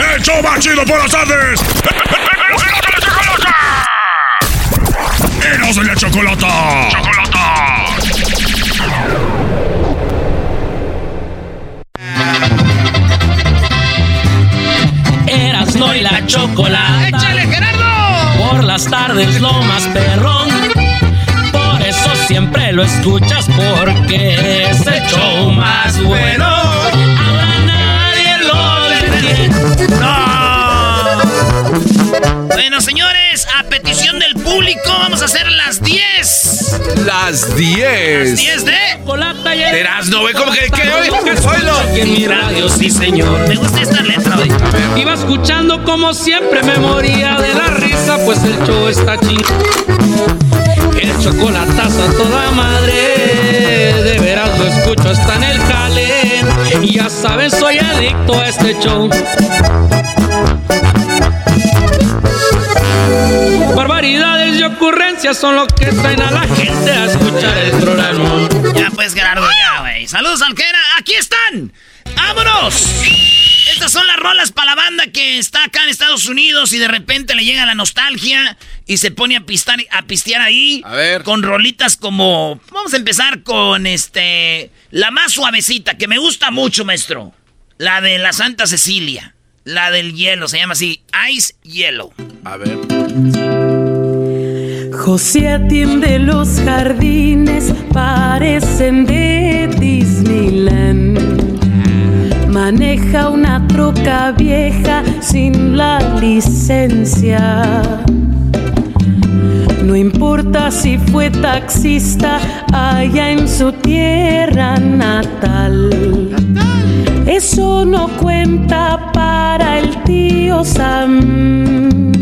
¡El show más chido por las tardes! ¡Eros de la chocolata! ¡Chocolata! Erasno y la chocolata. ¡Échale, Gerardo! Por las tardes lo más perrón. Por eso siempre lo escuchas porque es el show más bueno. Detiene. Bueno, señores, a petición del público vamos a hacer las 10. Las 10. 10 de... Y Erasno, güey, ¿cómo que qué hoy? Aquí en mi radio, sí señor. Me gusta esta letra hoy. Iba escuchando como siempre me moría de la risa, pues el show está ching. El chocolatazo a toda madre, lo escucho hasta en el jale. Ya sabes, soy adicto a este show. Barbaridades y ocurrencias son lo que traen a la gente a escuchar el programa. Ya pues, Gerardo, ya, güey. Saludos, Alquera. ¡Aquí están! ¡Vámonos! Estas son las rolas para la banda que está acá en Estados Unidos y de repente le llega la nostalgia y se pone a, pistar, a pistear ahí. A ver. Con rolitas como... Vamos a empezar con este... La más suavecita, que me gusta mucho, maestro. La de la Santa Cecilia. La del hielo, se llama así. Ice Yellow. A ver. José atiende los jardines, parecen de Disneyland. Maneja una troca vieja sin la licencia. No importa si fue taxista allá en su tierra natal. Eso no cuenta para el tío Sam.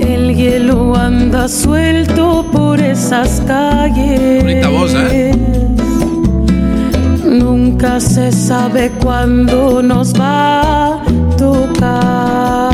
El hielo anda suelto por esas calles. Bonita voz, ¿eh? Nunca se sabe cuándo nos va a tocar.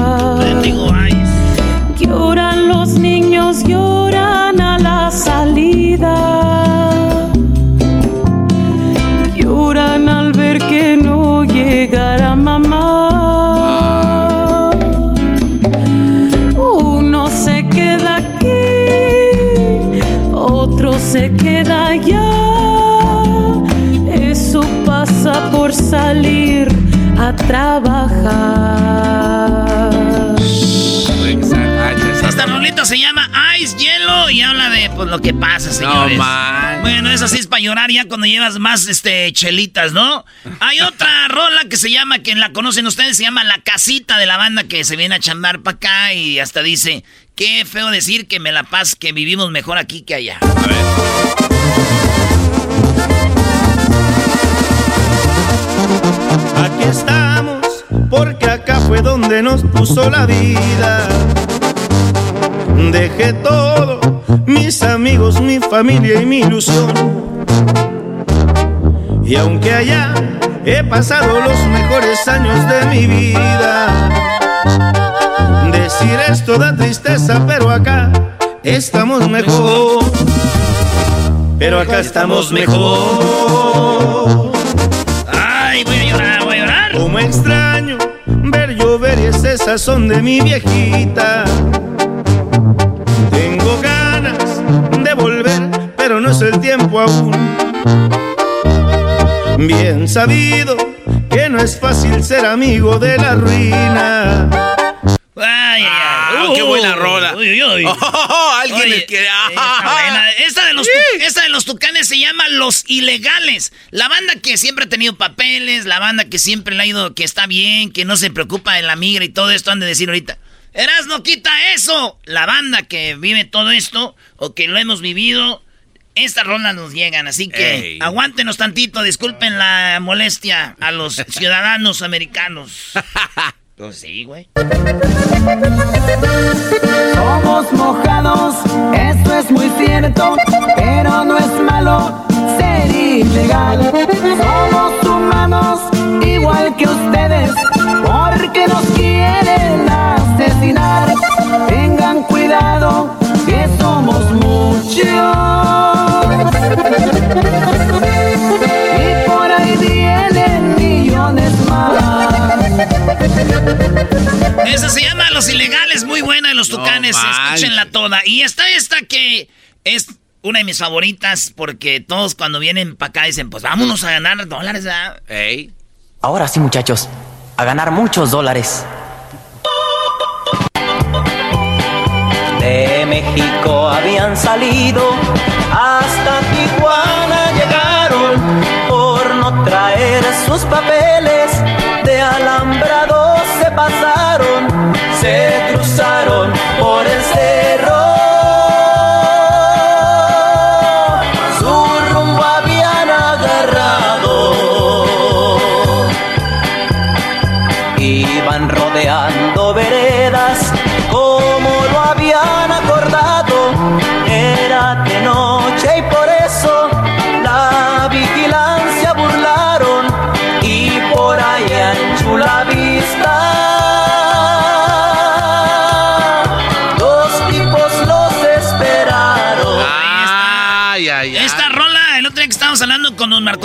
Trabajar. Esta rolita se llama Ice Hielo y habla de pues lo que pasa, señores. man. Bueno, es así es para llorar ya cuando llevas más este chelitas, ¿no? Hay otra rola que se llama, que la conocen ustedes, se llama La Casita de la banda que se viene a chambar para acá y hasta dice, qué feo decir que me la paz, que vivimos mejor aquí que allá. A ver. Aquí estamos, porque acá fue donde nos puso la vida. Dejé todo, mis amigos, mi familia y mi ilusión. Y aunque allá he pasado los mejores años de mi vida, decir esto da tristeza, pero acá estamos mejor. Pero acá estamos mejor. Ay, voy a llorar, voy a llorar. Como extraño ese sazón de mi viejita. Tengo ganas de volver, pero no es el tiempo aún. Bien sabido que no es fácil ser amigo de la ruina. Ay, ay, ay. Ah, qué buena rola. Uy, uy, uy. Oh, alguien Oye, le quiere. esta, de los tu- esta de los tucanes se llama Los Ilegales. La banda que siempre ha tenido papeles, la banda que siempre le ha ido, que está bien, que no se preocupa de la migra y todo esto, han de decir ahorita. Eras no quita eso. La banda que vive todo esto, o que lo hemos vivido, estas rolas nos llegan. Así que Ey. aguántenos tantito, disculpen la molestia a los ciudadanos americanos. Pues sí, güey. Somos mojados, eso es muy cierto, pero no es malo ser ilegal. Somos humanos, igual que ustedes, porque nos quieren asesinar. Tengan cuidado, que somos muchos. Esa se llama Los Ilegales, muy buena de los tucanes, manches. escúchenla toda. Y está esta que es una de mis favoritas porque todos cuando vienen para acá dicen, pues vámonos a ganar dólares, ¿verdad? Ey. Ahora sí, muchachos, a ganar muchos dólares. De México habían salido, hasta Tijuana llegaron por no traer sus papeles. Pasaron, se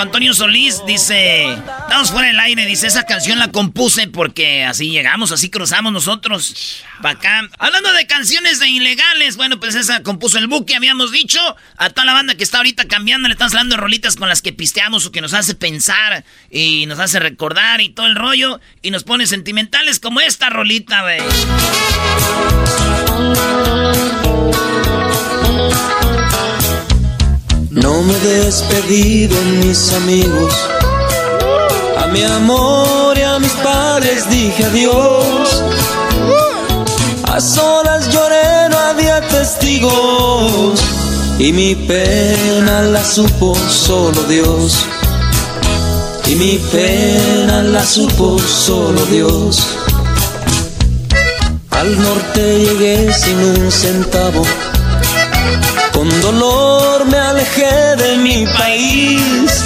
Antonio Solís, dice, estamos fuera del aire, dice, esa canción la compuse porque así llegamos, así cruzamos nosotros para acá. Hablando de canciones de ilegales, bueno, pues esa compuso el buque, habíamos dicho, a toda la banda que está ahorita cambiando, le estamos hablando rolitas con las que pisteamos o que nos hace pensar y nos hace recordar y todo el rollo y nos pone sentimentales como esta rolita, güey. No me despedí de mis amigos. A mi amor y a mis padres dije adiós. A solas lloré, no había testigos. Y mi pena la supo solo Dios. Y mi pena la supo solo Dios. Al norte llegué sin un centavo. Con dolor me alejé de mi país.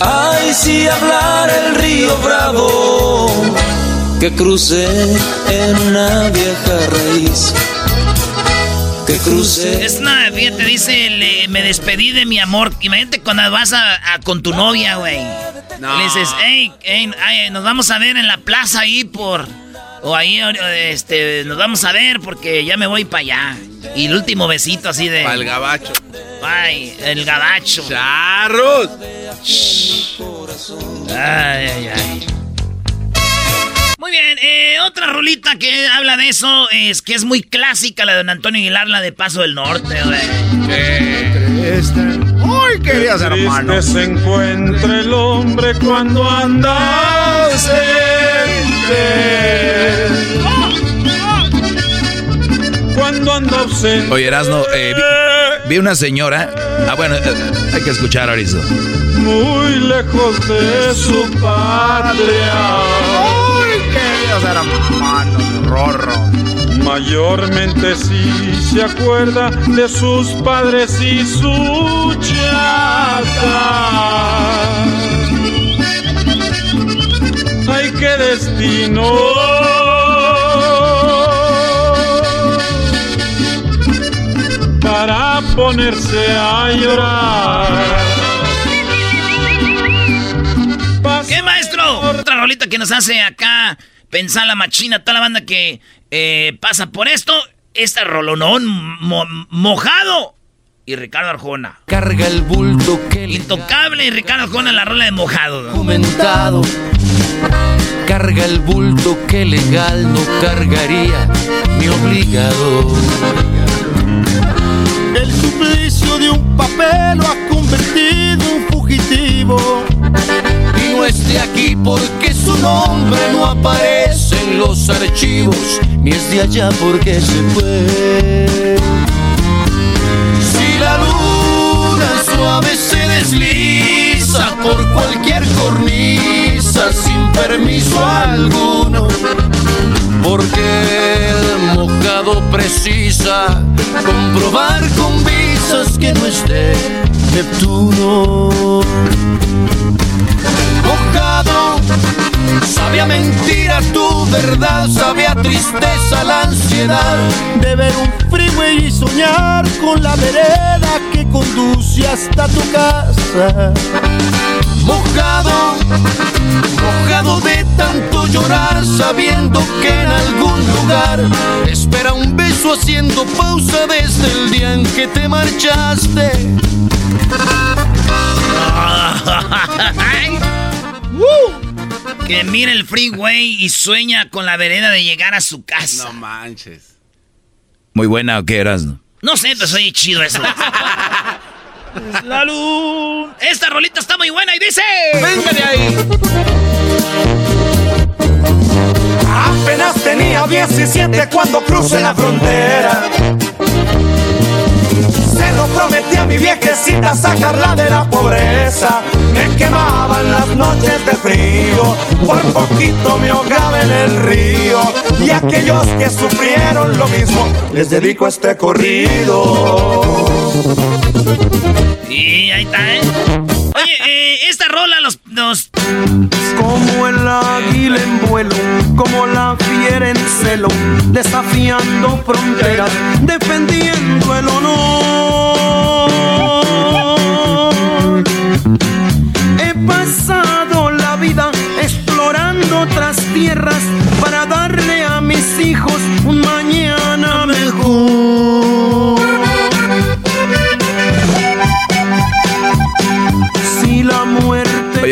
Ay, si hablara el río Bravo, que crucé en una vieja raíz. Que crucé. Es una, fíjate, dice, le- me despedí de mi amor. Imagínate cuando vas a, a- con tu novia, güey. No. Le dices, hey, hey, ay, nos vamos a ver en la plaza ahí por... O ahí, este, nos vamos a ver porque ya me voy para allá. Y el último besito así de... Al gabacho. Ay, el gabacho. ¡Charros! Ay, ay, ay. Muy bien, eh, otra rolita que habla de eso es que es muy clásica, la de don Antonio Aguilar, la de Paso del Norte, güey. ¡Ay, queridos hermanos! se encuentra el hombre cuando anda ausente. Cuando anda ausente. Oye, Erasno, eh, vi, vi una señora. Ah, bueno, eh, hay que escuchar ahora eso. Muy lejos de su patria. ¡Ay, queridos hermanos! ¡Rorro! Mayormente sí se acuerda de sus padres y su chata. Ay, qué destino. Para ponerse a llorar. ¿Qué, maestro? Otra rolita que nos hace acá pensar la machina, toda la banda que eh, pasa por esto. Esta rolonón mo- mojado. y Ricardo Arjona. Carga el bulto que Intocable y Ricardo Arjona la rola de mojado. Documentado. Carga el bulto que legal no cargaría mi obligado. El suplicio de un papel lo ha convertido en fugitivo. Y no es de aquí porque su nombre no aparece en los archivos, ni es de allá porque se fue. Si la luna suave se desliza por cualquier cornisa sin permiso alguno, porque precisa comprobar con visas que no esté Neptuno. Mojado, sabe a mentira tu verdad, sabe a tristeza la ansiedad de ver un freeway y soñar con la vereda que conduce hasta tu casa. Mojado, mojado de tanto llorar, sabiendo que en algún lugar espera un beso haciendo pausa desde el día en que te marchaste. que mira el freeway y sueña con la vereda de llegar a su casa. No manches. Muy buena o qué eras, ¿no? No sé, pero soy chido eso. la luz. Esta rolita está muy buena y dice. ¡Venga de ahí! Apenas tenía 17 cuando crucé la frontera. Se lo prometí a mi viejecita sacarla de la pobreza. Me quemaban las noches de frío, por poquito me ahogaba en el río. Y aquellos que sufrieron lo mismo, les dedico este corrido. Y ahí está, ¿eh? Oye, eh, esta rola los, los... Como el águila en vuelo, como la fiera en celo, desafiando fronteras, defendiendo el honor. He pasado la vida explorando otras tierras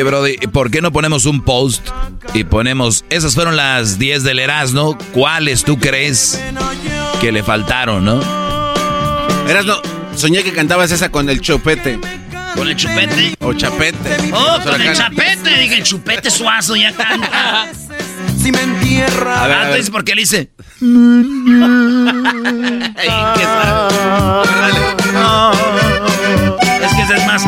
Oye, Brody, ¿por qué no ponemos un post y ponemos, esas fueron las 10 del Erasmo, ¿cuáles tú crees que le faltaron, no? Erasno, soñé que cantabas esa con el chupete. ¿Con el chupete? O chapete. Oh, con el chapete. Dije, el chupete suazo ya canta. si me entierra. A ver, a Ah, ver. entonces, ¿por qué le dice? Ay, qué. Es que ese es más.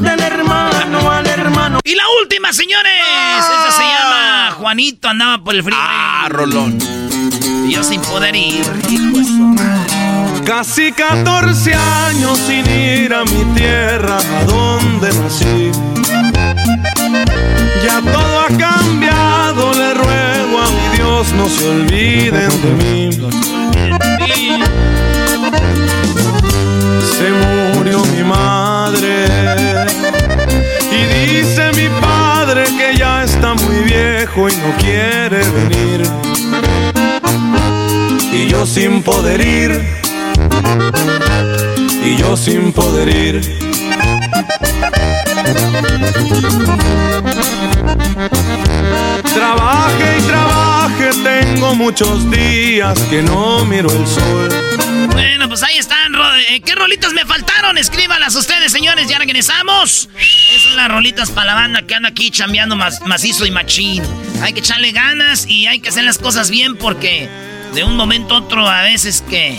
del hermano al hermano. Y la última, señores. Esa se llama Juanito, andaba por el frío. Ah, Rolón. Y yo sin poder ir. Hijo de su madre. Casi 14 años sin ir a mi tierra, a donde nací. Ya todo ha cambiado, le ruego a mi Dios, no se olviden de mí. Se murió mi madre y dice mi padre que ya está muy viejo y no quiere venir. Y yo sin poder ir y yo sin poder ir. Trabaje y trabaje, tengo muchos días que no miro el sol. Bueno, pues ahí están. Eh, ¿Qué rolitas me faltaron? Escríbalas ustedes, señores. Ya regresamos. Esas son las rolitas para la banda que anda aquí chambeando más, macizo y machín. Hay que echarle ganas y hay que hacer las cosas bien porque de un momento a otro a veces que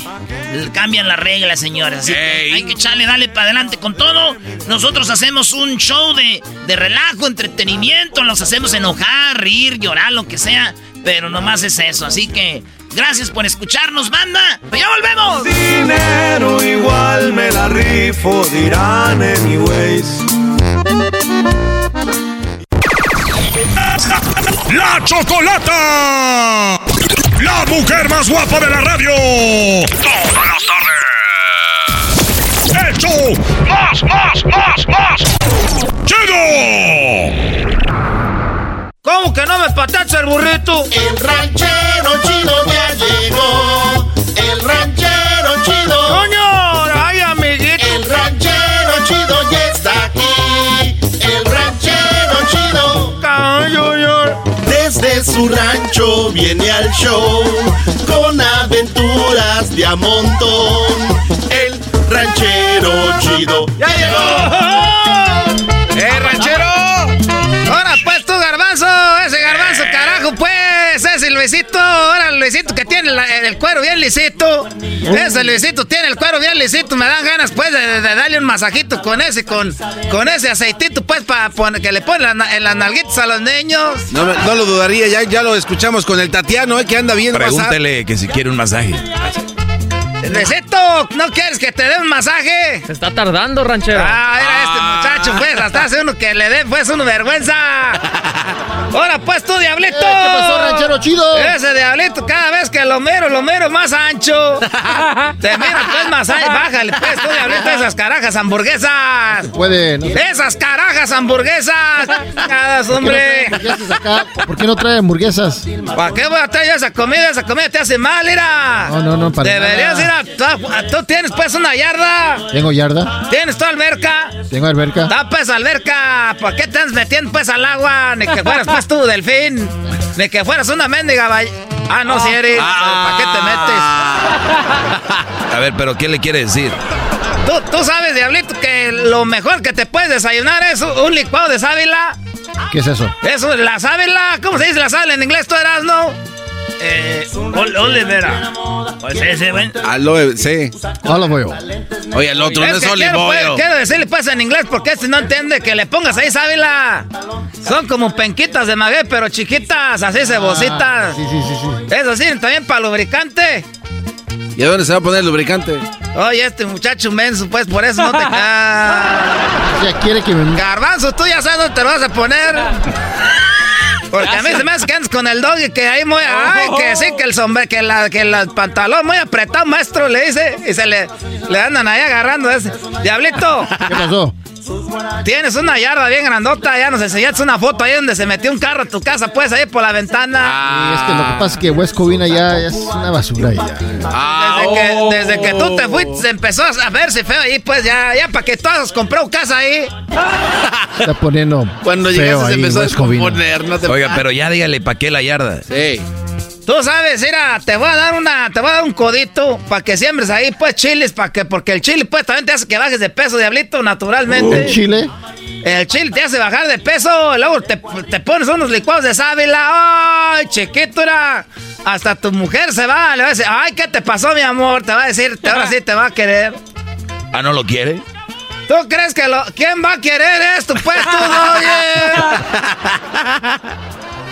cambian las reglas, señores. Así que hay que echarle, dale para adelante con todo. Nosotros hacemos un show de, de relajo, entretenimiento. Los hacemos enojar, reír, llorar, lo que sea. Pero nomás es eso. Así que gracias por escucharnos, banda. ¡Ya volvemos! Dinero igual me la rifo, dirán anyways. ¡La Chocolata! ¡La mujer más guapa de la radio! ¡Todas las tardes! ¡Hecho! ¡Más, más, más, más! ¡Chido! ¿Cómo que no me patacha el burrito? El ranchero chido ya llegó. El ranchero chido. ¡Coño! ¡Ay, amiguito! El ranchero chido ya está aquí. El ranchero chido. ¡Coño! Desde su rancho viene al show con aventuras de a montón. El ranchero chido. ¡Ya llegó! ¡Eh, ranchero! Luisito, ahora Luisito que tiene la- el cuero bien lisito. Ese Luisito tiene el cuero bien lisito, me dan ganas pues de, de darle un masajito con ese, con, con ese aceitito pues para que le ponen la en las nalguitas a los niños. No, lo dudaría, ya, ya lo escuchamos con el Tatiano, eh, que anda bien. Pregúntele que si quiere un masaje. Luisito, ¿no quieres que te dé un masaje? Se está tardando, ranchero. Ah, era este muchacho, pues, hasta hace uno que le dé, pues, una vergüenza. Ahora, pues, tú, diablito. Eh, ¿qué pasó, ranchero chido? Ese diablito, cada vez que lo miro, lo miro más ancho. Te mira, pues, más ancho. Bájale, pues, tú, diablito, esas carajas hamburguesas. Puede, no sé. Esas carajas hamburguesas. Nada, ¿Por qué no hombre. trae hamburguesas acá? ¿Por qué no trae hamburguesas? ¿Para qué voy a traer esa comida? Esa comida te hace mal, mira. No, no, no, para Deberías ir a... Tú, tú tienes, pues, una yarda. Tengo yarda, ¿Tienes tu alberca? tengo alberca. Da pues alberca, ¿por qué te estás metiendo pues al agua? Ni que fueras pues tú delfín, ni que fueras una mendiga ball- Ah, no, si eres, ¿para qué A ver, pero ¿qué le quiere decir? te metes? ¿Tú, tú sabes, diablito, que lo mejor que te puedes desayunar es un un licuado de sábila. ¿Qué es eso? Eso, la sábila, ¿cómo se dice la sábila en inglés? ¿Tú eras, no? Eh, ol- olivera. Pues ese, ven. Aloe, sí. Olive. Oye, el otro no es que olive quiero, pues, quiero decirle pues en inglés porque este no entiende que le pongas ahí sábila. Son como penquitas de maguey, pero chiquitas, así cebositas. Ah, Sí, sí, sí, sí. Eso sí, también para lubricante. ¿Y a dónde se va a poner el lubricante? Oye, este muchacho menso, pues por eso no te... Ah. Ya quiere que me... Garbanzo, tú ya sabes dónde te lo vas a poner. Porque a mí se me hace que andas con el doggy que ahí muy... Ay, que sí, que el sombrero, que, la, que el pantalón muy apretado, maestro, le dice. Y se le, le andan ahí agarrando ese. Diablito. ¿Qué pasó? Tienes una yarda bien grandota, ya nos enseñaste una foto ahí donde se metió un carro a tu casa, pues ahí por la ventana. Y es que lo que pasa es que West Covina ya es una basura ya. Desde, que, desde que tú te fuiste, se empezó a verse feo ahí, pues ya, ya para que todos compró casa ahí. Está poniendo Cuando feo llegaste se ahí empezó a descomponer, no te Oiga, pero ya dígale para qué la yarda. Sí. Tú sabes, mira, te voy a dar una, te voy a dar un codito para que siembres ahí, pues chiles, para que, porque el chile pues también te hace que bajes de peso, diablito, naturalmente. ¿En Chile? El chile te hace bajar de peso, luego te, te pones unos licuados de sábila. ¡Ay, chiquito! era! Hasta tu mujer se va, le va a decir, ¡ay, qué te pasó, mi amor! Te va a decir, te- ahora sí te va a querer. Ah, ¿no lo quiere? ¿Tú crees que lo... ¿Quién va a querer esto, pues, tú, oye?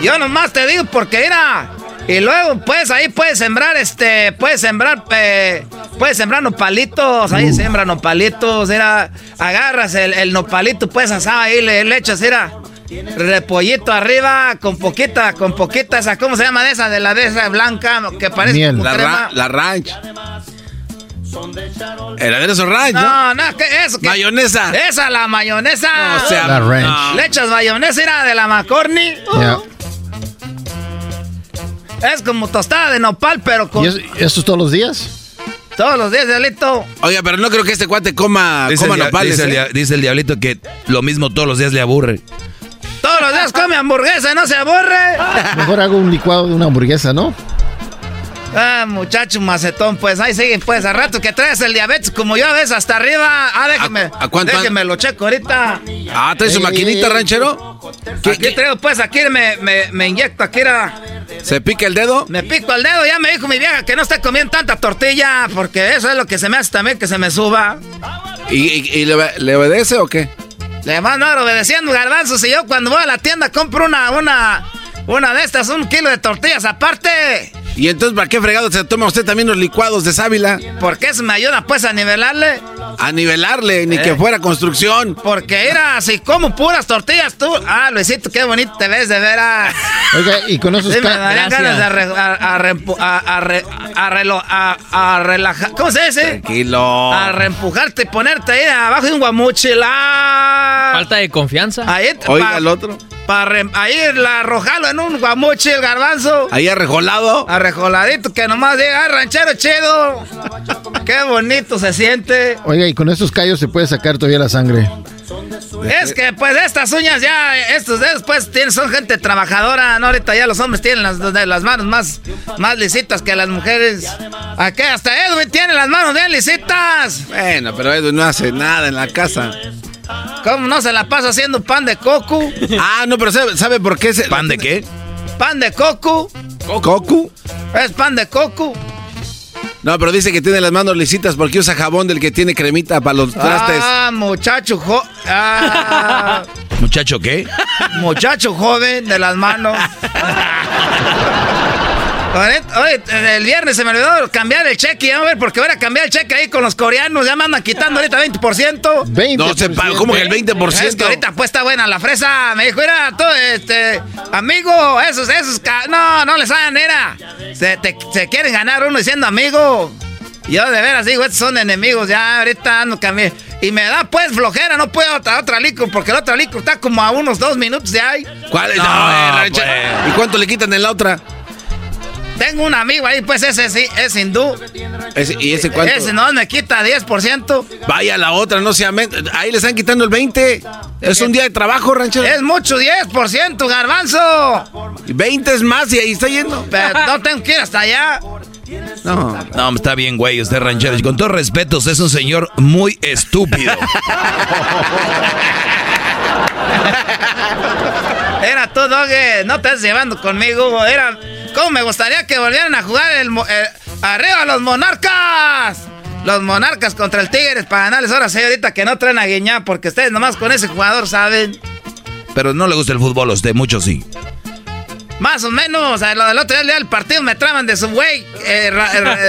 Yo nomás te digo porque, mira... Y luego, pues, ahí puedes sembrar, este... Puedes sembrar, eh, puedes sembrar nopalitos. Ahí siembran nopalitos, mira... Agarras el, el nopalito, pues, asado ahí, le, le echas, mira... Repollito arriba, con poquita, con poquita, esa, ¿cómo se llama de esa? De la de esa blanca, que parece Miel. como La, ra- la ranch. El aderezo ranch, ¿no? No, no, ¿qué eso? ¿Qué? Mayonesa. Esa, la mayonesa. O sea, La ranch. no. Le echas mayonesa, era de la McCorney. Ya. Es como tostada de nopal, pero con ¿Y eso, eso es todos los días? todos los días, Diablito. Oiga, pero no creo que este cuate coma, Dice, coma el, nopales, dice ¿eh? dice el diablito que lo mismo todos los días le aburre. Todos los días come hamburguesa y no se aburre. Mejor hago un licuado de una hamburguesa, ¿no? Ah, muchacho macetón, pues ahí sigue, pues, a rato que traes el diabetes, como yo a veces hasta arriba. Ah, déjeme, ¿A- a cuánto déjeme lo checo ahorita. Ah, ¿trae su Ey, maquinita, ranchero? Aquí traigo, pues, aquí me, me, me inyecto, aquí era, ¿Se pica el dedo? me pico el dedo, ya me dijo mi vieja que no esté comiendo tanta tortilla, porque eso es lo que se me hace también, que se me suba. ¿Y, y- y le, le obedece o qué? Le van a dar obedeciendo garbanzos y yo cuando voy a la tienda compro una, una, una de estas, un kilo de tortillas aparte. ¿Y entonces para qué fregado se toma usted también los licuados de sábila? Porque eso me ayuda pues a nivelarle. A nivelarle, ni Eh. que fuera construcción. Porque era así como puras tortillas tú. Ah, Luisito, qué bonito te ves de veras. Oiga, y con esos... Sí, me darían ganas de a, relajar. ¿Cómo se dice? Tranquilo. A reempujarte y ponerte ahí abajo de un guamuchil. Ah. Falta de confianza. Ahí, Oiga, pa- el otro. Pa re- ahí la arrojarlo en un guamuchil, garbanzo. Ahí arrejolado. Arrejoladito que nomás llega, "Ah, ranchero chido. Qué bonito se siente. Oiga, y con estos callos se puede sacar todavía la sangre. Es que pues estas uñas ya, estos dedos pues tienen, son gente trabajadora, ¿no? Ahorita ya los hombres tienen las, las manos más, más lisitas que las mujeres. Aquí hasta Edwin tiene las manos bien lisitas. Bueno, pero Edwin no hace nada en la casa. ¿Cómo no se la pasa haciendo pan de coco? Ah, no, pero ¿sabe, sabe por qué? Se... ¿Pan de qué? Pan de coco. ¿Coco? Es pan de coco. No, pero dice que tiene las manos lisitas porque usa jabón del que tiene cremita para los trastes. Ah, muchacho jo ah, ¿Muchacho qué? Muchacho joven de las manos. Oye, el viernes se me olvidó cambiar el cheque. Vamos a ver, porque voy a cambiar el cheque ahí con los coreanos. Ya me andan quitando ahorita 20%. 20%. No se paga, ¿cómo que el 20%? Es que ahorita pues está buena la fresa. Me dijo, era todo, este, amigo, esos, esos, no, no les hagan, era. Se, se quieren ganar uno diciendo amigo. Yo de veras digo, estos son enemigos, ya ahorita ando cambié. Y me da pues flojera, no puedo otra, otra licor, porque el otro licor está como a unos dos minutos de ahí. ¿Cuál es? No, pues. ¿Y cuánto le quitan en la otra? Tengo un amigo ahí, pues ese sí, es hindú. ¿Y ese cuánto? Ese no me quita 10%. Vaya la otra, no sea... Ahí le están quitando el 20%. Es un día de trabajo, ranchero. Es mucho, 10%, garbanzo. 20 es más y ahí está yendo. Pero no tengo que ir hasta allá. No. No, está bien, güey, usted ranchero. Y con todo respeto, usted es un señor muy estúpido. Era tú, Doge. No te estás llevando conmigo. Era... ¿Cómo me gustaría que volvieran a jugar el, arriba los monarcas? Los monarcas contra el Tigres para ganarles ahora sí ahorita que no traen a Guiñá porque ustedes nomás con ese jugador saben. Pero no le gusta el fútbol a usted, mucho sí. Más o menos, a lo del otro día del partido me traban de su güey, eh,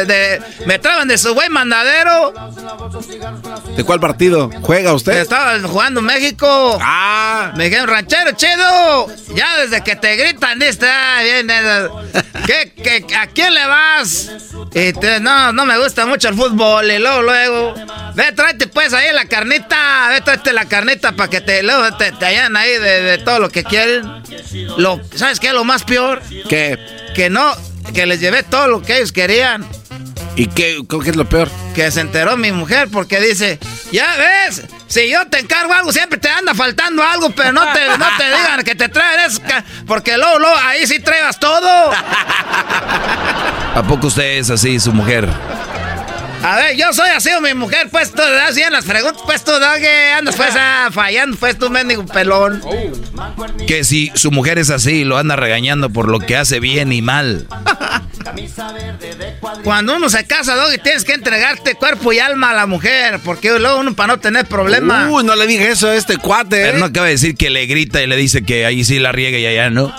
eh, me traban de su güey mandadero. ¿De cuál partido? ¿Juega usted? Estaba jugando México. Ah. Me dijeron, ranchero, chido. Ya desde que te gritan, está bien. Eh, ¿Qué, a quién le vas? Y no, no me gusta mucho el fútbol. Y luego, luego, ve, tráete pues ahí la carnita. Ve, tráete la carnita para que te, luego te, hayan ahí de, de, todo lo que quieren. Lo, ¿Sabes qué es lo más peor? ¿Qué? Que no, que les llevé todo lo que ellos querían. ¿Y qué, qué es lo peor? Que se enteró mi mujer porque dice, ya ves, si yo te encargo algo, siempre te anda faltando algo, pero no te, no te digan que te traen eso, porque luego, luego ahí sí traigas todo. ¿A poco usted es así, su mujer? A ver, yo soy así, mi mujer, pues tú das bien las preguntas, pues tú, que andas pues ah, fallando, pues tú, mendigo pelón. Que si su mujer es así, lo anda regañando por lo que hace bien y mal. Cuando uno se casa, Doggy, tienes que entregarte cuerpo y alma a la mujer, porque luego uno para no tener problemas. Uy, no le dije eso a este cuate. Pero no acaba de decir que le grita y le dice que ahí sí la riega y allá no.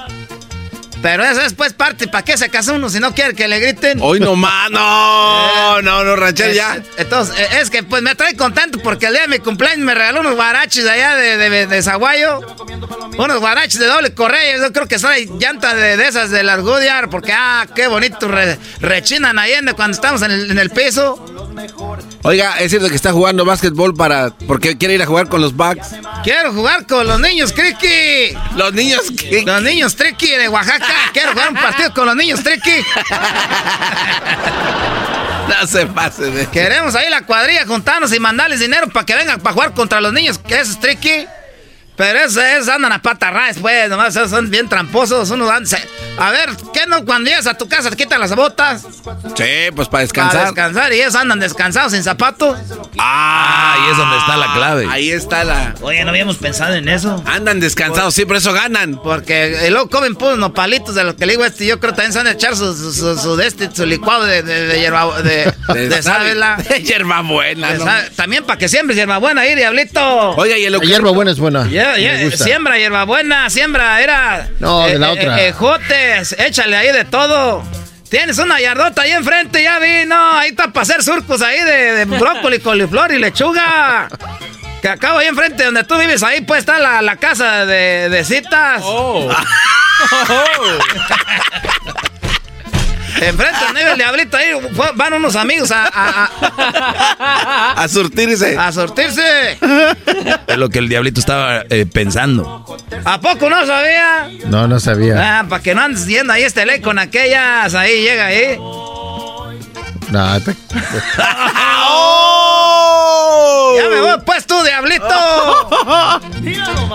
Pero eso es pues parte, ¿para qué se casa uno si no quiere que le griten? Hoy nomás, no, no, no, ranchero ya. Entonces, eh, es que pues me trae contento porque el día de mi cumpleaños me regaló unos guaraches de allá de, de, de Zaguayo. Unos guaraches de doble correa, yo creo que son llanta de, de, esas de las Goodyear, porque ah, qué bonito rechinan ahí cuando estamos en el, en el piso. Oiga, es cierto que está jugando básquetbol para. porque quiere ir a jugar con los Bucks. Quiero jugar con los niños Criqui. Los niños Criqui. Los niños Triqui de Oaxaca. Quiero jugar un partido con los niños Triqui. no se pase de. Queremos ahí la cuadrilla juntarnos y mandarles dinero para que vengan para jugar contra los niños que es Triqui. Pero esos, andan a patarras, pues, nomás son bien tramposos. Uno a ver, ¿qué no? Cuando llegas a tu casa te quitan las botas. Sí, pues para descansar. Para descansar y ellos andan descansados sin zapatos. Ah, ahí es donde está la clave. Ahí está la. Oye, no habíamos pensado en eso. Andan descansados, sí, por eso ganan. Porque luego comen puros nopalitos de lo que le digo este. Yo creo que también se van a echar su, su, su, este, su licuado de, de, hierba. de, de, de hierba buena. También para que siembres hierba buena ahí, diablito. Oye, y el La hierba buena es buena. siembra hierba buena, siembra, era. No, de la eh, otra. Eh, ejotes, échale ahí de todo. Tienes una yardota ahí enfrente, ya vi, no, ahí está para hacer surcos ahí de, de brócoli, coliflor y lechuga. Que acabo ahí enfrente donde tú vives, ahí pues está la, la casa de, de citas. Oh. Enfrente a nivel diablito ahí van unos amigos a, a, a, surtirse. A surtirse. Es lo que el diablito estaba eh, pensando. ¿A poco no sabía? No, no sabía. Ah, para que no andes yendo ahí este ley con aquellas, ahí llega ahí. No, ¡Oh! Ya me voy, pues tú, diablito.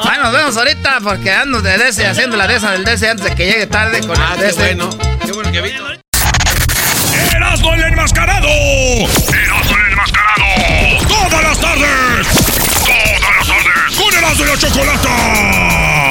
Ay, nos vemos ahorita porque ando de DC haciendo la de esa del DC antes de que llegue tarde con Ah, el qué DC. bueno. Qué bueno que vino. ¡Erasmo el enmascarado! ¡Erasmo el enmascarado! ¡Todas las tardes! ¡Todas las tardes! ¡Con Erasmo y la Chocolata!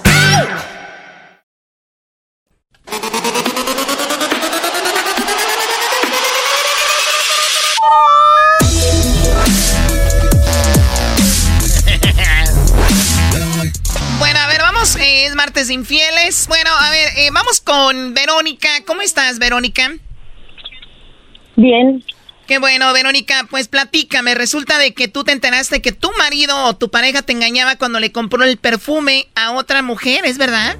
Infieles. Bueno, a ver, eh, vamos con Verónica. ¿Cómo estás, Verónica? Bien. Qué bueno, Verónica, pues platícame. Resulta de que tú te enteraste que tu marido o tu pareja te engañaba cuando le compró el perfume a otra mujer, ¿es verdad?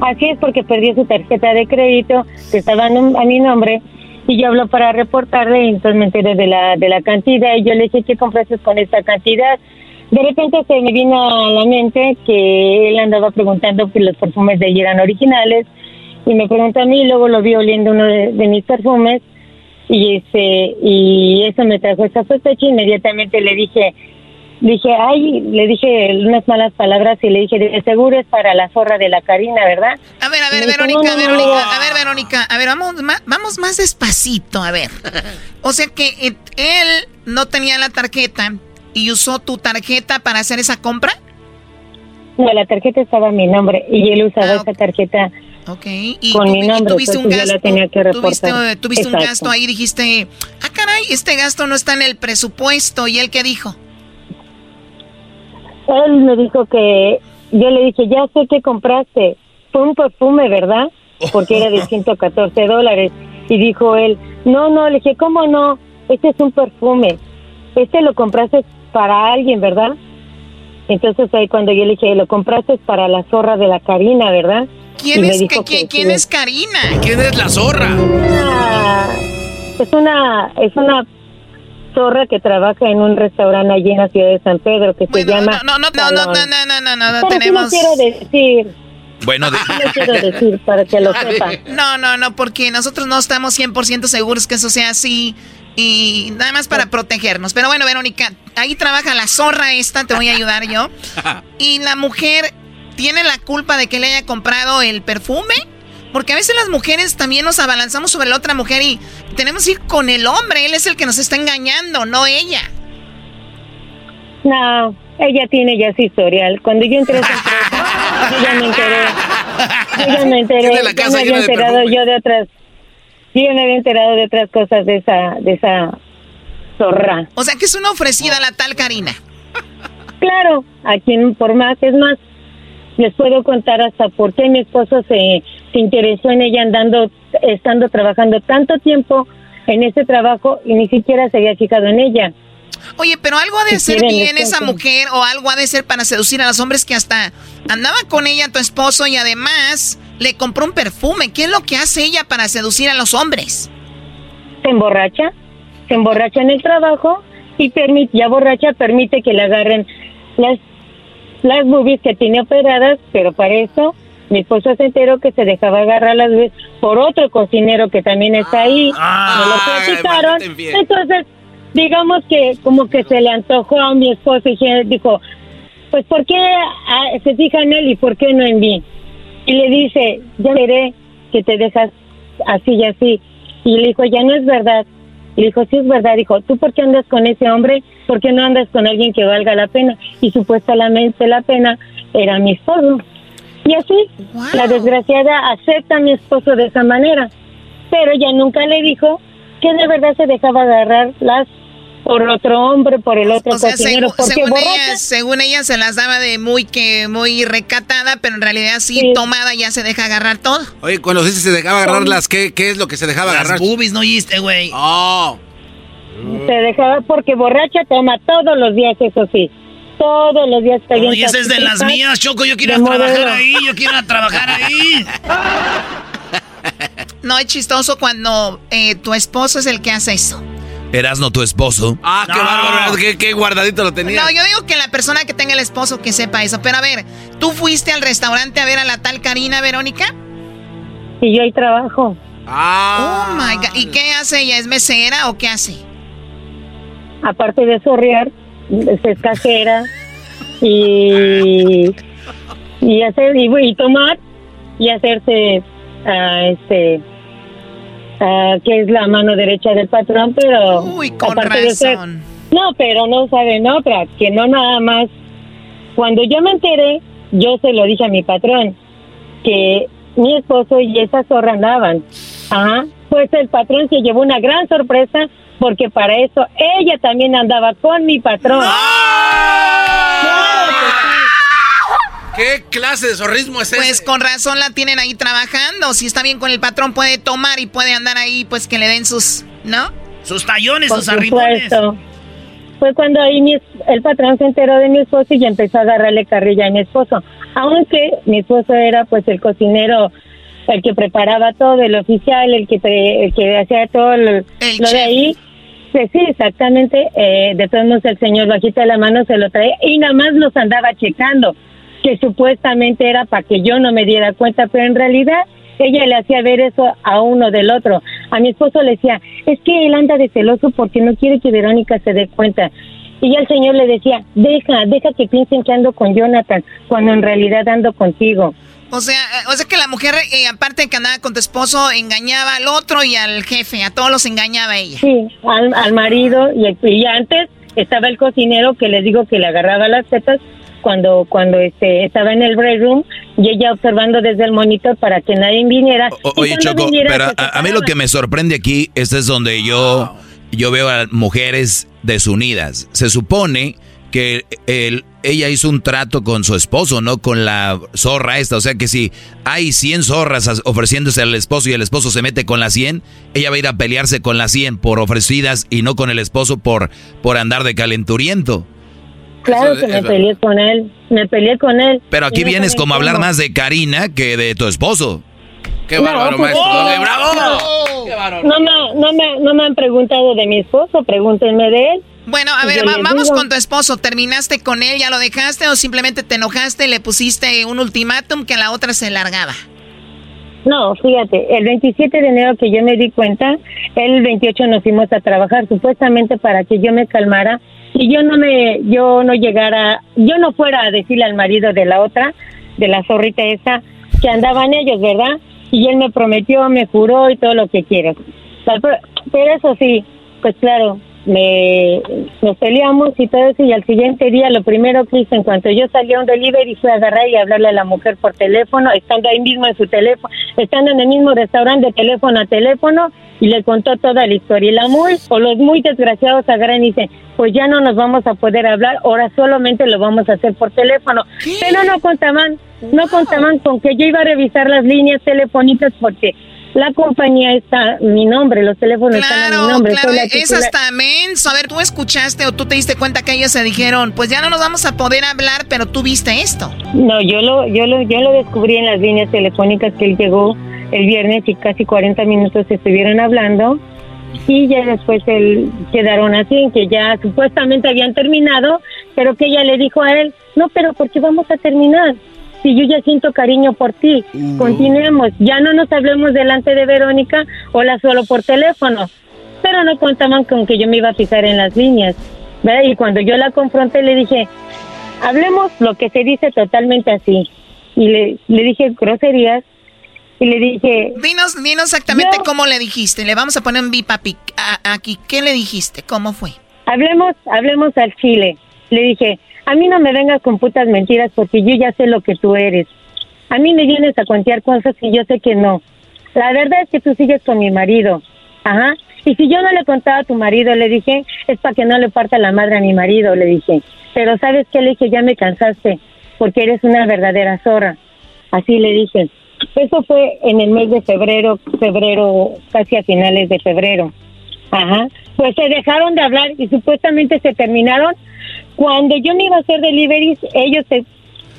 Así es porque perdió su tarjeta de crédito que estaba a mi nombre y yo hablo para reportarle y entonces me enteré de la de la cantidad y yo le dije, ¿qué compraste con esta cantidad? De repente se me vino a la mente que él andaba preguntando que los perfumes de ella eran originales y me preguntó a mí y luego lo vi oliendo uno de, de mis perfumes y este y eso me trajo esa sospecha inmediatamente le dije dije ay le dije unas malas palabras y le dije de seguro es para la zorra de la Karina verdad A ver, a ver, Me dijo, Verónica, "No, no, no". Verónica, a ver, Verónica, a ver, vamos más, vamos más despacito, a ver. O sea que eh, él no tenía la tarjeta y usó tu tarjeta para hacer esa compra. no la tarjeta estaba a mi nombre y él usaba esa tarjeta Ok, y, con tu- mi y nombre tuviste un entonces yo gasto, la tenía que tuviste, reportar tuviste un Exacto. gasto ahí, dijiste, ah, caray, este gasto no está en el presupuesto. ¿Y él qué dijo? él me dijo que yo le dije ya sé que compraste fue un perfume verdad porque era de 114 dólares y dijo él no no le dije cómo no este es un perfume este lo compraste para alguien, ¿verdad? Entonces ahí cuando yo le dije, lo compraste para la zorra de la Karina, ¿verdad? ¿Quién, es, que, ¿quién es Karina? ¿Quién es la zorra? Es una, es una zorra que trabaja en un restaurante allí en la ciudad de San Pedro que se llama... No, no, no, Salón. no, no, no, no, no, no, Pero tenemos... Sí quiero decir. Bueno, de... decir para que lo sepa. No, no, no, porque nosotros no estamos 100% seguros que eso sea así y nada más para protegernos. Pero bueno, Verónica, ahí trabaja la zorra esta, te voy a ayudar yo. Y la mujer tiene la culpa de que le haya comprado el perfume. Porque a veces las mujeres también nos abalanzamos sobre la otra mujer y tenemos que ir con el hombre. Él es el que nos está engañando, no ella. No, ella tiene ya su historial. Cuando yo entré a esa empresa, yo ya me enteré. Yo ya me enteré. Ya me había enterado yo de otras. Yo ya me había enterado de otras cosas de esa, de esa zorra. O sea que es una ofrecida la tal Karina. Claro, a quien por más, es más, les puedo contar hasta por qué mi esposo se, se interesó en ella andando, estando trabajando tanto tiempo en ese trabajo y ni siquiera se había fijado en ella. Oye, pero algo ha de ser bien les esa mujer o algo ha de ser para seducir a los hombres que hasta andaba con ella tu esposo y además le compró un perfume. ¿Qué es lo que hace ella para seducir a los hombres? se emborracha, se emborracha en el trabajo y permite, ya borracha permite que le agarren las las boobies que tiene operadas, pero para eso mi esposo se enteró que se dejaba agarrar las boobies por otro cocinero que también está ahí, Ah, me lo platicaron, entonces digamos que como que se le antojó a mi esposo y dijo, pues ¿por qué ah, se fija en él y por qué no en mí? Y le dice, ya veré que te dejas así y así. Y le dijo, ya no es verdad. Le dijo, sí es verdad, dijo, ¿tú por qué andas con ese hombre? ¿Por qué no andas con alguien que valga la pena? Y supuestamente la pena era mi esposo. Y así, la desgraciada acepta a mi esposo de esa manera. Pero ella nunca le dijo que de verdad se dejaba agarrar las por otro hombre, por el otro O sea, cocinero, segu- porque según, ella, según ella se las daba de muy que muy recatada, pero en realidad sí, tomada ya se deja agarrar todo. Oye, cuando dice se dejaba agarrar las, ¿qué, qué es lo que se dejaba Las agarrar? boobies no oíste, güey. Oh. Se dejaba porque borracha toma todos los días, eso sí. Todos los días está bien Oye, esa es de las mías, Choco. Yo quiero de ir a trabajar modelo. ahí. Yo quiero ir a trabajar ahí. No es chistoso cuando eh, tu esposo es el que hace eso. Erasno, tu esposo. Ah, qué bárbaro, qué, qué guardadito lo tenía. No, yo digo que la persona que tenga el esposo que sepa eso. Pero a ver, ¿tú fuiste al restaurante a ver a la tal Karina, Verónica? Y yo ahí trabajo. Ah. Oh my God. ¿Y qué hace ella? ¿Es mesera o qué hace? Aparte de sorrear, es casera y, y hacer y, y tomar y hacerse ah, este ah, que es la mano derecha del patrón, pero Uy, con aparte de ser- razón. no, pero no saben otra, que no nada más. Cuando yo me enteré, yo se lo dije a mi patrón, que mi esposo y esa zorra andaban. Ajá. Pues el patrón se llevó una gran sorpresa porque para eso ella también andaba con mi patrón. Claro sí. ¿Qué clase de zorrismo es Pues ese? con razón la tienen ahí trabajando. Si está bien con el patrón, puede tomar y puede andar ahí, pues que le den sus. ¿No? Sus tallones, Por sus supuesto. Fue cuando ahí mi es- el patrón se enteró de mi esposo y empezó a agarrarle carrilla a mi esposo. Aunque mi esposo era pues el cocinero, el que preparaba todo, el oficial, el que, el que hacía todo lo, lo de ahí. Pues sí, exactamente. Eh, de todos modos el señor bajita de la mano se lo traía y nada más nos andaba checando, que supuestamente era para que yo no me diera cuenta, pero en realidad ella le hacía ver eso a uno del otro. A mi esposo le decía, es que él anda de celoso porque no quiere que Verónica se dé cuenta. Y ya el señor le decía, deja, deja que piensen que ando con Jonathan, cuando en realidad ando contigo. O sea, eh, o sea que la mujer, eh, aparte de que andaba con tu esposo, engañaba al otro y al jefe. A todos los engañaba ella. Sí, al, al marido y, y antes estaba el cocinero que les digo que le agarraba las tetas cuando cuando este estaba en el break room y ella observando desde el monitor para que nadie viniera. O- oye, Choco, viniera, pero a, a mí lo que me sorprende aquí, este es donde yo, yo veo a mujeres desunidas. Se supone que el, ella hizo un trato con su esposo, no con la zorra esta. O sea que si hay 100 zorras as- ofreciéndose al esposo y el esposo se mete con la 100, ella va a ir a pelearse con las 100 por ofrecidas y no con el esposo por, por andar de calenturiento. Claro Eso- que me eso- peleé con él, me peleé con él. Pero aquí vienes como a hablar más de Karina que de tu esposo. Qué No, bárbaro, pues, maestro. no, Doble, ¡Bravo! no. No me, no, me, no me han preguntado de mi esposo, pregúntenme de él. Bueno, a ver, va- vamos digo, con tu esposo. ¿Terminaste con él? ¿Ya lo dejaste o simplemente te enojaste y le pusiste un ultimátum que a la otra se largaba? No, fíjate, el 27 de enero que yo me di cuenta, el 28 nos fuimos a trabajar supuestamente para que yo me calmara y yo no me, yo no llegara, yo no fuera a decirle al marido de la otra, de la zorrita esa, que andaban ellos, ¿verdad? Y él me prometió, me juró y todo lo que quieras. Pero eso sí, pues claro, me, nos peleamos y todo eso y al siguiente día lo primero que hice en cuanto yo salí a un delivery fue agarrar y hablarle a la mujer por teléfono, estando ahí mismo en su teléfono, estando en el mismo restaurante teléfono a teléfono y le contó toda la historia. Y la muy, o los muy desgraciados agarran y dicen, pues ya no nos vamos a poder hablar, ahora solamente lo vamos a hacer por teléfono. Pero no contaban, no contaban con que yo iba a revisar las líneas telefónicas porque la compañía está mi nombre, los teléfonos están a mi nombre. claro, es hasta menso. A ver, tú escuchaste o tú te diste cuenta que ellos se dijeron, pues ya no nos vamos a poder hablar, pero tú viste esto. No, yo lo, yo lo, yo lo descubrí en las líneas telefónicas que él llegó el viernes y casi 40 minutos estuvieron hablando y ya después él quedaron así, en que ya supuestamente habían terminado, pero que ella le dijo a él, no, pero ¿por qué vamos a terminar? Si yo ya siento cariño por ti, continuemos, ya no nos hablemos delante de Verónica, hola solo por teléfono, pero no contaban con que yo me iba a fijar en las líneas, ¿verdad? Y cuando yo la confronté le dije, hablemos lo que se dice totalmente así. Y le, le dije groserías Y le dije... Dinos, dinos exactamente cómo le dijiste. Le vamos a poner un bip aquí. ¿Qué le dijiste? ¿Cómo fue? Hablemos, hablemos al chile. Le dije, a mí no me vengas con putas mentiras porque yo ya sé lo que tú eres. A mí me vienes a cuantear cosas y yo sé que no. La verdad es que tú sigues con mi marido. Ajá. Y si yo no le contaba a tu marido, le dije, es para que no le parta la madre a mi marido, le dije. Pero ¿sabes qué? Le dije, ya me cansaste porque eres una verdadera zorra. Así le dije. Eso fue en el mes de febrero, febrero, casi a finales de febrero. Ajá. Pues se dejaron de hablar y supuestamente se terminaron. Cuando yo me iba a hacer deliveries, ellos se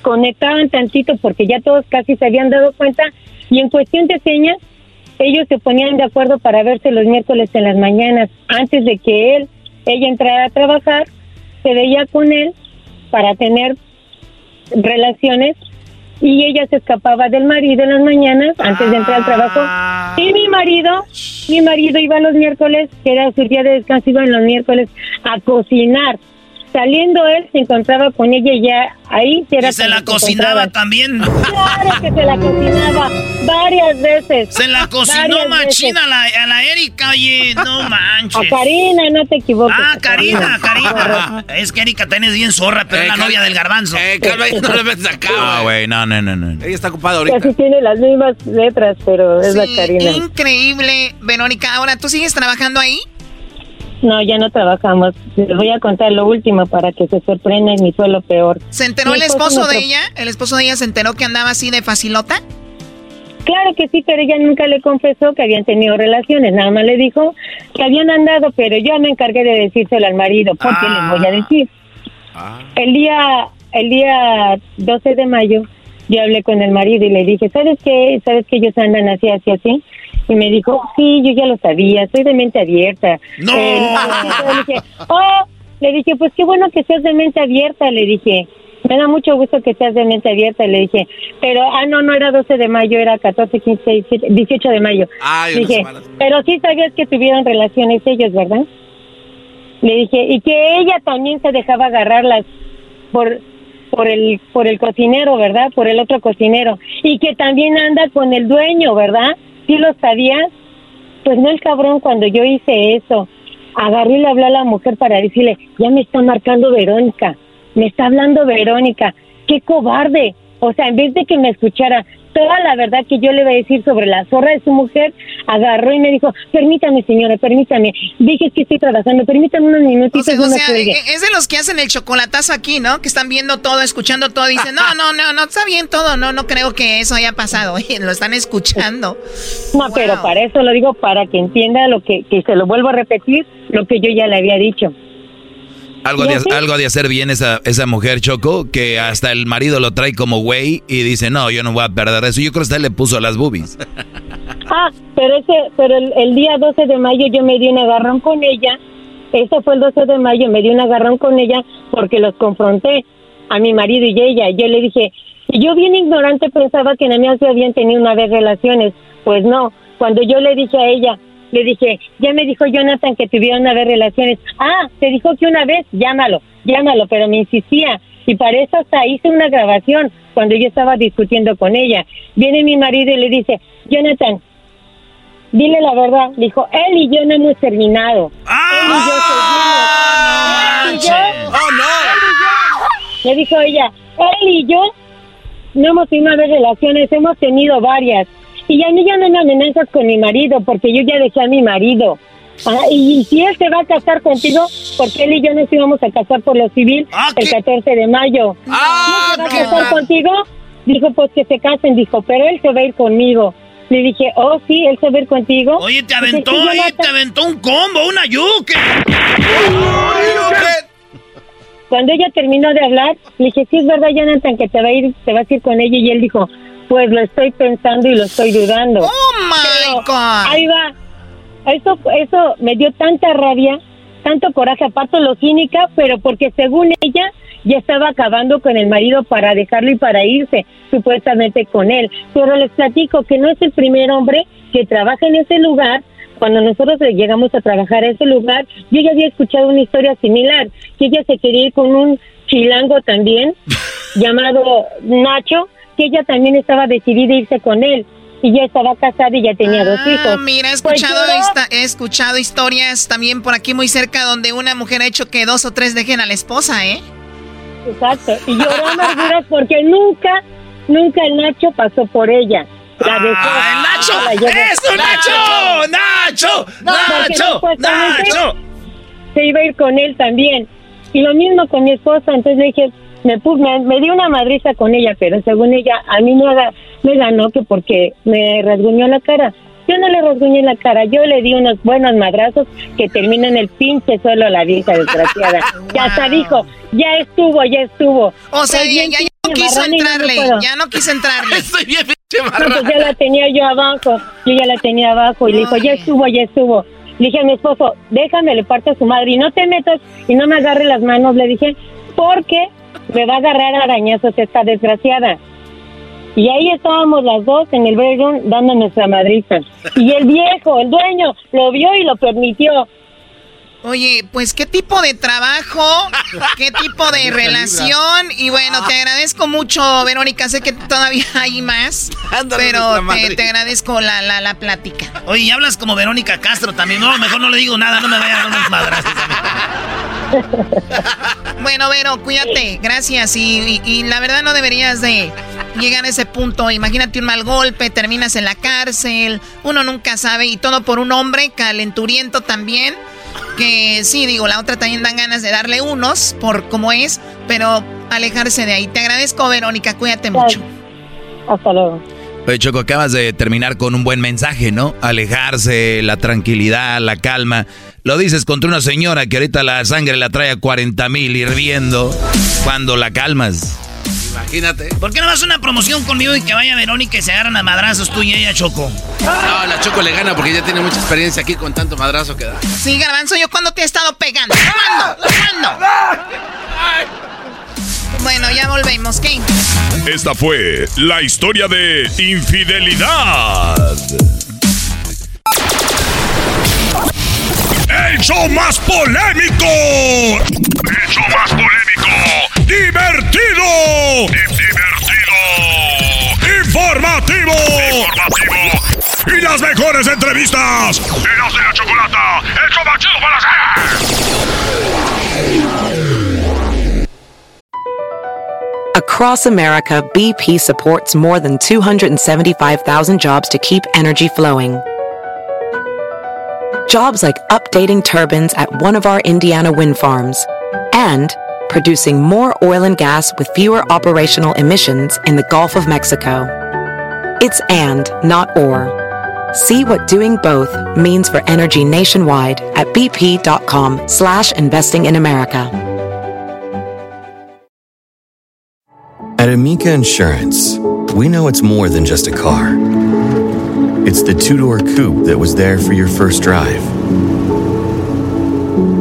conectaban tantito porque ya todos casi se habían dado cuenta y en cuestión de señas, ellos se ponían de acuerdo para verse los miércoles en las mañanas. Antes de que él, ella entrara a trabajar, se veía con él para tener relaciones y ella se escapaba del marido en las mañanas antes de entrar al trabajo. Y mi marido, mi marido iba los miércoles, que era su día de descanso, iba en los miércoles a cocinar. Saliendo él se encontraba con ella y ya ahí era y se la cocinaba también. Claro que se la cocinaba varias veces. Se la cocinó machina a la, a la, Erika, oye, no manches. A Karina, no te equivoques. Ah, Karina, Karina. es que Erika tenés bien zorra, pero es la novia del garbanzo. Eh, calma, no le metes acá. No, güey, no, no, no, no. Ella está ocupada ahorita. Casi tiene las mismas letras, pero es la Karina. Increíble, Verónica. Ahora, ¿tú sigues trabajando ahí? No, ya no trabajamos. Les voy a contar lo último para que se sorprendan y fue lo peor. ¿Se enteró el esposo, de ella? ¿El esposo de ella se enteró que andaba así de facilota? Claro que sí, pero ella nunca le confesó que habían tenido relaciones. Nada más le dijo que habían andado, pero yo me encargué de decírselo al marido. porque les voy a decir? El día el día 12 de mayo yo hablé con el marido y le dije, ¿sabes qué? ¿Sabes que ellos andan así, así, así? Y me dijo, sí, yo ya lo sabía, soy de mente abierta. ¡No! Eh, le dije, oh, le dije, pues qué bueno que seas de mente abierta, le dije. Me da mucho gusto que seas de mente abierta, le dije. Pero, ah, no, no era 12 de mayo, era 14, 15, 17, 18 de mayo. Ay, dije, pero sí sabías que tuvieron relaciones ellos, ¿verdad? Le dije, y que ella también se dejaba agarrarlas por por el por el cocinero, ¿verdad? Por el otro cocinero. Y que también anda con el dueño, ¿verdad? ¿Sí lo sabías? Pues no el cabrón cuando yo hice eso. Agarré y le habló a la mujer para decirle, ya me está marcando Verónica, me está hablando Verónica, qué cobarde. O sea, en vez de que me escuchara, toda la verdad que yo le iba a decir sobre la zorra de su mujer, agarró y me dijo, permítame señora, permítame, dije que estoy trabajando, permítame unos minutitos. O sea, o sea es de los que hacen el chocolatazo aquí, ¿no? Que están viendo todo, escuchando todo, y dicen, no, no, no, no, está bien todo, no, no creo que eso haya pasado, lo están escuchando. No, pero para eso lo digo, para que entienda lo que, que se lo vuelvo a repetir, lo que yo ya le había dicho. Algo de, algo de hacer bien esa, esa mujer, Choco, que hasta el marido lo trae como güey y dice, no, yo no voy a perder eso. Yo creo que usted le puso las boobies. Ah, pero ese, pero el, día 12 de mayo yo me di un agarrón con ella. Ese fue el 12 de mayo, me di un agarrón con ella porque los confronté a mi marido y ella. Yo le dije, yo bien ignorante pensaba que en mí se habían tenido una vez relaciones. Pues no, cuando yo le dije a ella, le dije, ya me dijo Jonathan que tuvieron una vez relaciones. Ah, te dijo que una vez, llámalo, llámalo, pero me insistía. Y para eso hasta hice una grabación cuando yo estaba discutiendo con ella. Viene mi marido y le dice, Jonathan, dile la verdad. Dijo, él y yo no hemos terminado. ¡Ah! Él y yo ¡Oh, no! Le dijo ella, él y yo no hemos tenido una vez relaciones, hemos tenido varias y a mí ya no me amenazas con mi marido, porque yo ya dejé a mi marido. Ah, y, si él se va a casar contigo, porque él y yo nos íbamos a casar por lo civil ah, el 14 de mayo. Ah, ¿Se va a casar contigo? Dijo, pues que se casen, dijo, pero él se va a ir conmigo. Le dije, oh, sí, él se va a ir contigo. Oye, te aventó, oye, te aventó un combo, una yuque. Cuando ella terminó de hablar, le dije, sí, es verdad, Jonathan, que te va a ir, te vas a ir con ella. Y él dijo, pues lo estoy pensando y lo estoy dudando. Oh my God. Ahí va. Eso, eso me dio tanta rabia, tanto coraje, aparte lo cínica, pero porque según ella ya estaba acabando con el marido para dejarlo y para irse, supuestamente con él. Pero les platico que no es el primer hombre que trabaja en ese lugar. Cuando nosotros llegamos a trabajar a ese lugar, yo ya había escuchado una historia similar, que ella se quería ir con un chilango también, llamado Nacho, que ella también estaba decidida a irse con él. y ya estaba casada y ya tenía dos Ah, hijos. Mira, he Pues escuchado, yo- esta- he escuchado historias también por aquí muy cerca donde una mujer ha hecho que dos o tres dejen a la esposa, ¿eh? Exacto. Y lloró amarguras porque nunca, nunca el Nacho pasó por ella. La dejó. ¡Ah, Nacho! la. ¡Eso, Nacho! ¡Nacho! ¡Nacho! ¡Nacho! Se iba a ir con él también. Y lo mismo con mi esposa. Entonces le dije, me, me, me di una madriza con ella, pero según ella, a mí me, ga- me ganó que porque me rasguñó la cara. Yo no le rasguñé la cara, yo le di unos buenos madrazos que terminan el pinche suelo a la vieja desgraciada. Ya hasta dijo, ya estuvo, ya estuvo. O sea, ya, ya- ya no quiso no entrarle, ya no quiso entrarle. Estoy bien pinche No, pues ya la tenía yo abajo, yo ya la tenía abajo y le dijo, ya estuvo, ya estuvo. Le dije a mi esposo, déjame, le parto a su madre y no te metas y no me agarre las manos, le dije, porque me va a agarrar arañazos esta desgraciada. Y ahí estábamos las dos en el break room dando nuestra madriza. Y el viejo, el dueño, lo vio y lo permitió. Oye, pues qué tipo de trabajo, qué tipo de relación y bueno, te agradezco mucho, Verónica, sé que todavía hay más, pero te, agradezco la, la, la plática. Oye, y hablas como Verónica Castro también. No, mejor no le digo nada, no me vayan a dar unos madrazos. Bueno, Vero, cuídate, gracias. Y, y- y la verdad no deberías de llegar a ese punto, imagínate un mal golpe, terminas en la cárcel, uno nunca sabe y todo por un hombre calenturiento también. Que sí, digo, la otra también dan ganas de darle unos por cómo es, pero alejarse de ahí. Te agradezco, Verónica, cuídate mucho. Hasta luego. Oye, Choco, acabas de terminar con un buen mensaje, ¿no? Alejarse, la tranquilidad, la calma. Lo dices contra una señora que ahorita la sangre la trae a 40 mil hirviendo. Cuando la calmas. Imagínate. ¿Por qué no vas a una promoción conmigo y que vaya Verónica y se agarran a madrazos tú y ella, Choco? No, la Choco le gana porque ya tiene mucha experiencia aquí con tanto madrazo que da. Sí, Garbanzo, ¿yo cuándo te he estado pegando? ¿Cuándo? ¿Cuándo? Bueno, ya volvemos. ¿Qué? Esta fue la historia de infidelidad. El show más polémico. El show más polémico. Divertido. Informativo. Informativo. Y las mejores entrevistas. De la chocolata. El para. Across America, BP supports more than 275,000 jobs to keep energy flowing. Jobs like updating turbines at one of our Indiana wind farms and producing more oil and gas with fewer operational emissions in the Gulf of Mexico. It's and, not or. See what doing both means for energy nationwide at bp.com slash investing in America. At Amica Insurance, we know it's more than just a car. It's the two door coupe that was there for your first drive,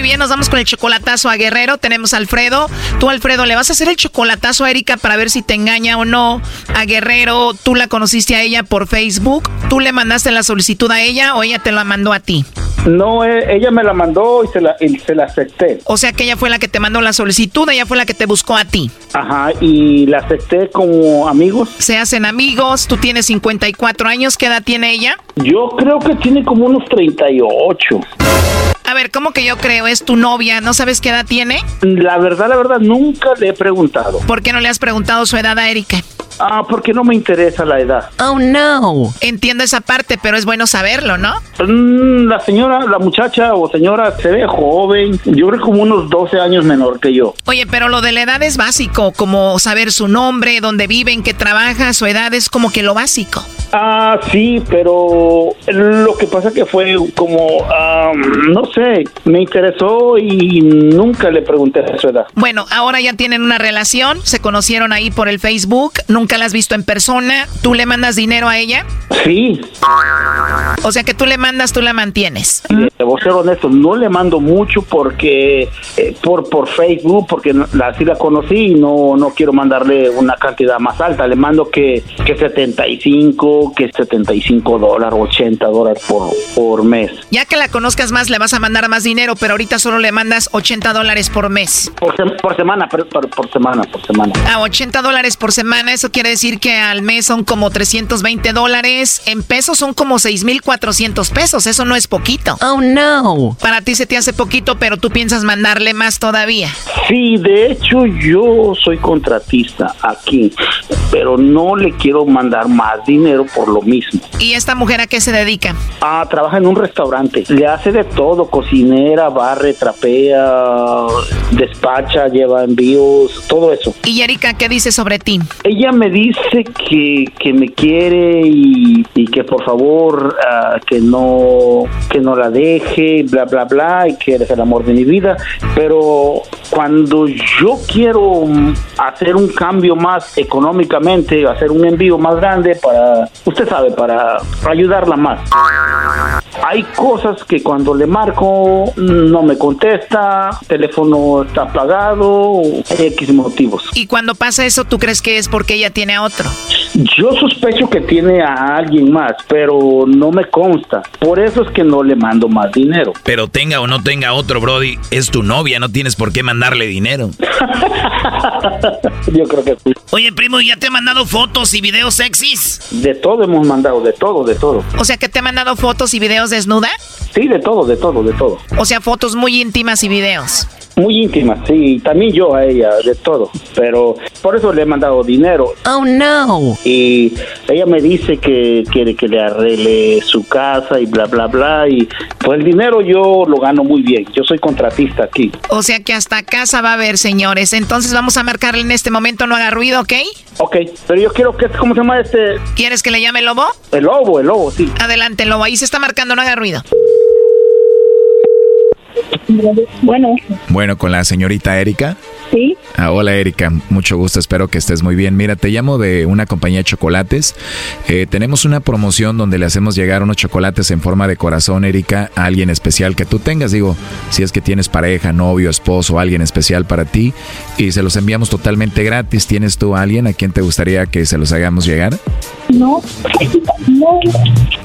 Muy bien, nos vamos con el chocolatazo a Guerrero. Tenemos a Alfredo. Tú, Alfredo, le vas a hacer el chocolatazo a Erika para ver si te engaña o no. A Guerrero, tú la conociste a ella por Facebook. ¿Tú le mandaste la solicitud a ella o ella te la mandó a ti? No, eh, ella me la mandó y se la, y se la acepté. O sea que ella fue la que te mandó la solicitud, ella fue la que te buscó a ti. Ajá, y la acepté como amigos. Se hacen amigos, tú tienes 54 años, ¿qué edad tiene ella? Yo creo que tiene como unos 38. A ver, ¿cómo que yo creo? ¿Es tu novia? ¿No sabes qué edad tiene? La verdad, la verdad, nunca le he preguntado. ¿Por qué no le has preguntado su edad a Erika? Ah, porque no me interesa la edad. Oh, no. Entiendo esa parte, pero es bueno saberlo, ¿no? Mm, La señora, la muchacha o señora se ve joven. Yo creo como unos 12 años menor que yo. Oye, pero lo de la edad es básico, como saber su nombre, dónde vive, en qué trabaja, su edad es como que lo básico. Ah, sí, pero lo que pasa que fue como, ah, no sé, me interesó y nunca le pregunté su edad. Bueno, ahora ya tienen una relación, se conocieron ahí por el Facebook, nunca la has visto en persona, ¿tú le mandas dinero a ella? Sí. O sea que tú le mandas, tú la mantienes. Debo ser honesto, no le mando mucho porque eh, por por Facebook, porque no- la, conocí y no, no quiero mandarle una cantidad más alta. Le mando que, que 75, que 75 dólares, 80 dólares por, por mes. Ya que la conozcas más, le vas a mandar más dinero, pero ahorita solo le mandas 80 dólares por mes. Por, sem- por semana, por, por- semana, por semana. A 80 dólares por semana, eso quiere decir que al mes son como 320 dólares. En pesos son como 6,400 pesos. Eso no es poquito. Oh, no. Para ti se te hace poquito, pero tú piensas mandarle más todavía. Sí, de hecho yo soy contratista aquí, pero no le quiero mandar más dinero por lo mismo. ¿Y esta mujer a qué se dedica? Ah, trabaja en un restaurante. Le hace de todo, cocinera, barre, trapea, despacha, lleva envíos, todo eso. ¿Y Erika qué dice sobre ti? Ella me dice que, que me quiere y, que por favor ah, que no que no la deje, bla bla bla, y que eres el amor de mi vida. Pero cuando yo quiero hacer un cambio más económicamente, hacer un envío más grande para, usted sabe, para ayudarla más. Hay cosas que cuando le marco no me contesta, teléfono está apagado, X motivos. Y cuando pasa eso, ¿tú crees que es porque ella tiene a otro? Yo sospecho que tiene a alguien más, pero no me consta. Por eso es que no le mando más dinero. Pero tenga o no tenga otro, Brody, es tu novia, no tienes por qué mandarle dinero. Yo creo que sí. Oye, primo, ¿ya te he mandado fotos y videos sexys? De todo hemos mandado, de todo, de todo. O sea, que te ha mandado fotos y videos desnuda. Sí, de todo, de todo, de todo. O sea, fotos muy íntimas y videos. Muy íntima, sí, también yo a ella, de todo. Pero por eso le he mandado dinero. Oh, no. Y ella me dice que quiere que le arregle su casa y bla, bla, bla. Y pues el dinero yo lo gano muy bien. Yo soy contratista aquí. O sea que hasta casa va a haber, señores. Entonces vamos a marcarle en este momento, no haga ruido, ¿ok? Ok, pero yo quiero que, ¿cómo se llama este? ¿Quieres que le llame Lobo? El lobo, el lobo, sí. Adelante, Lobo. Ahí se está marcando, no haga ruido. Bueno, Bueno, con la señorita Erika. sí. Ah, hola Erika, mucho gusto, espero que estés muy bien. Mira, te llamo de una compañía de chocolates. Eh, tenemos una promoción donde le hacemos llegar unos chocolates en forma de corazón, Erika, a alguien especial que tú tengas. Digo, si es que tienes pareja, novio, esposo, alguien especial para ti, y se los enviamos totalmente gratis. ¿Tienes tú a alguien a quien te gustaría que se los hagamos llegar? No, no,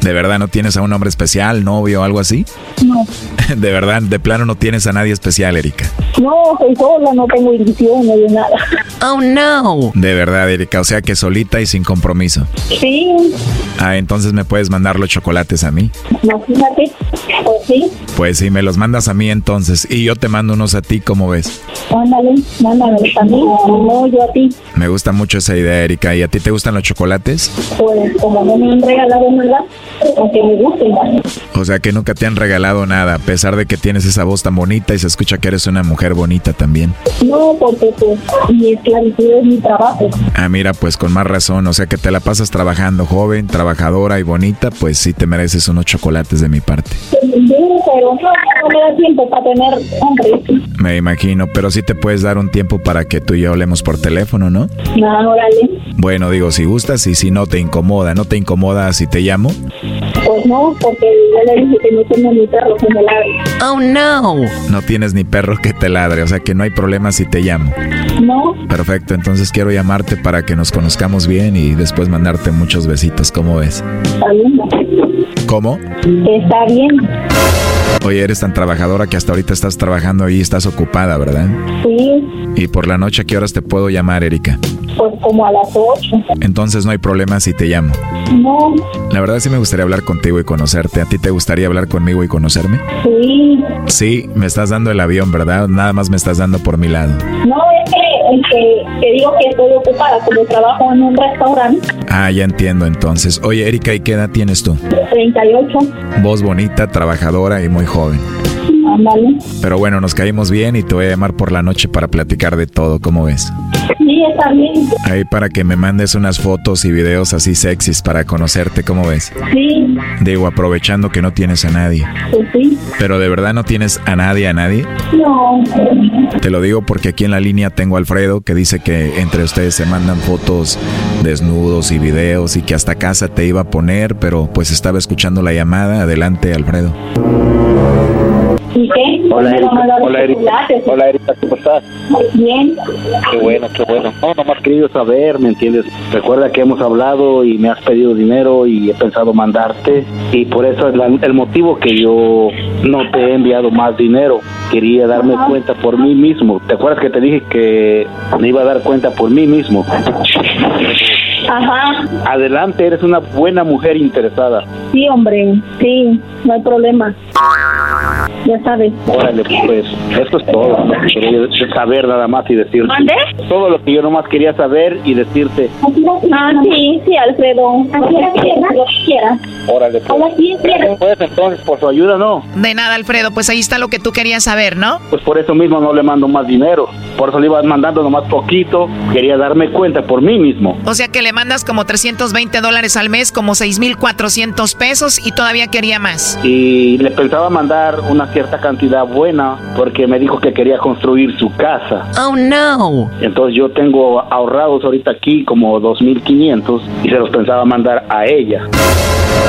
¿De verdad no tienes a un hombre especial, novio o algo así? no. De verdad, de plano no tienes a nadie especial, Erika. No, soy sola, no tengo ilusión, de nada. Oh, no. De verdad, Erika, o sea que solita y sin compromiso. Sí, Ah, entonces me puedes mandar los chocolates a mí. imagínate. Pues sí, Pues sí, me los mandas a mí entonces y yo te mando unos a ti, como ves? mándale, mándame también. No, yo a ti. Me gusta mucho esa idea, Erika. ¿Y a ti te gustan los chocolates? Pues como no me han regalado nada, aunque me guste. O sea que nunca te han regalado nada, a pesar de que tienes esa voz tan bonita y se escucha que eres una mujer bonita también. No, porque pues mi esclavitud es mi trabajo. Ah, mira, pues con más razón, o sea que te la pasas trabajando joven, trabajadora y bonita, pues sí te mereces unos chocolates de mi parte. Sí, pero no, no me da tiempo para tener hombre. Me imagino, pero sí te puedes dar un tiempo para que tú y yo hablemos por teléfono, ¿no? No, órale. Bueno, digo, si gustas y si no te incomoda, ¿no te incomoda si te llamo? Pues no, porque ya le dije que no tengo ni perro que me ladre. Oh, no. No tienes ni perro que te ladre, o sea que no hay problema si te llamo. No, Perfecto, entonces quiero llamarte para que nos conozcamos bien y después mandarte muchos besitos, ¿cómo ves? bien. ¿Cómo? Está bien. Oye, eres tan trabajadora que hasta ahorita estás trabajando y estás ocupada, ¿verdad? Sí, Y por la noche, ¿a qué horas te puedo llamar, Erika? pues como a las ocho. Entonces no hay problema si te llamo. No, La verdad sí me gustaría hablar contigo y conocerte. ¿A ti te gustaría hablar conmigo y conocerme? sí. Sí, me estás dando el avión, ¿verdad? Nada más me estás dando por mi lado. No, es que que, que digo que estoy ocupada, como trabajo en un restaurante. Ah, ya entiendo entonces. Oye, Erika, ¿y qué edad tienes tú? 38. Voz bonita, trabajadora y muy joven. Ándale. Pero bueno, nos caímos bien y te voy a llamar por la noche para platicar de todo, ¿cómo ves? Sí, está bien. Ahí para que me mandes unas fotos y videos así sexys para conocerte, ¿cómo ves? Sí, Digo, aprovechando que no tienes a nadie. pues sí. Pero de verdad no tienes a nadie, a nadie. No. Te lo digo porque aquí en la línea tengo a Alfredo que dice que entre ustedes se mandan fotos desnudos y videos y que hasta casa te iba a poner, pero pues estaba escuchando la llamada. Adelante, Alfredo. Hola, Erika. Hola, Erika. chocolates. Hola, Erika, ¿cómo estás? Bien. Qué bueno, qué bueno. No, nomás querido saber, ¿me entiendes? Recuerda que hemos hablado y me has pedido dinero y he pensado mandarte y por eso es la- el motivo que yo no te he enviado más dinero. Quería darme cuenta por mí mismo. ¿Te acuerdas que te dije que me iba a dar cuenta por mí mismo? Ajá. Adelante, eres una buena mujer interesada. Sí, hombre. Sí, no hay problema. Ya sabes. Órale, pues, eso es todo. Quería saber nada más y decirte. ¿Mande? Todo lo que yo nomás quería saber y decirte. Ah, sí, sí, Alfredo. Lo que quieras. Órale, pues. Ahora sí, Gracias, pues, entonces, por su ayuda, ¿no? De nada, Alfredo, pues ahí está lo que tú querías saber, ¿no? Pues por eso mismo no le mando más dinero. Por eso le iba mandando nomás poquito. Quería darme cuenta por mí mismo. O sea que le mandas como 320 dólares al mes, como 6,400 pesos y todavía quería más. Y le pensaba mandar una cierta cantidad buena porque me dijo que quería construir su casa. Oh, no. Entonces yo tengo ahorrados ahorita aquí como 2.500 y se los pensaba mandar a ella.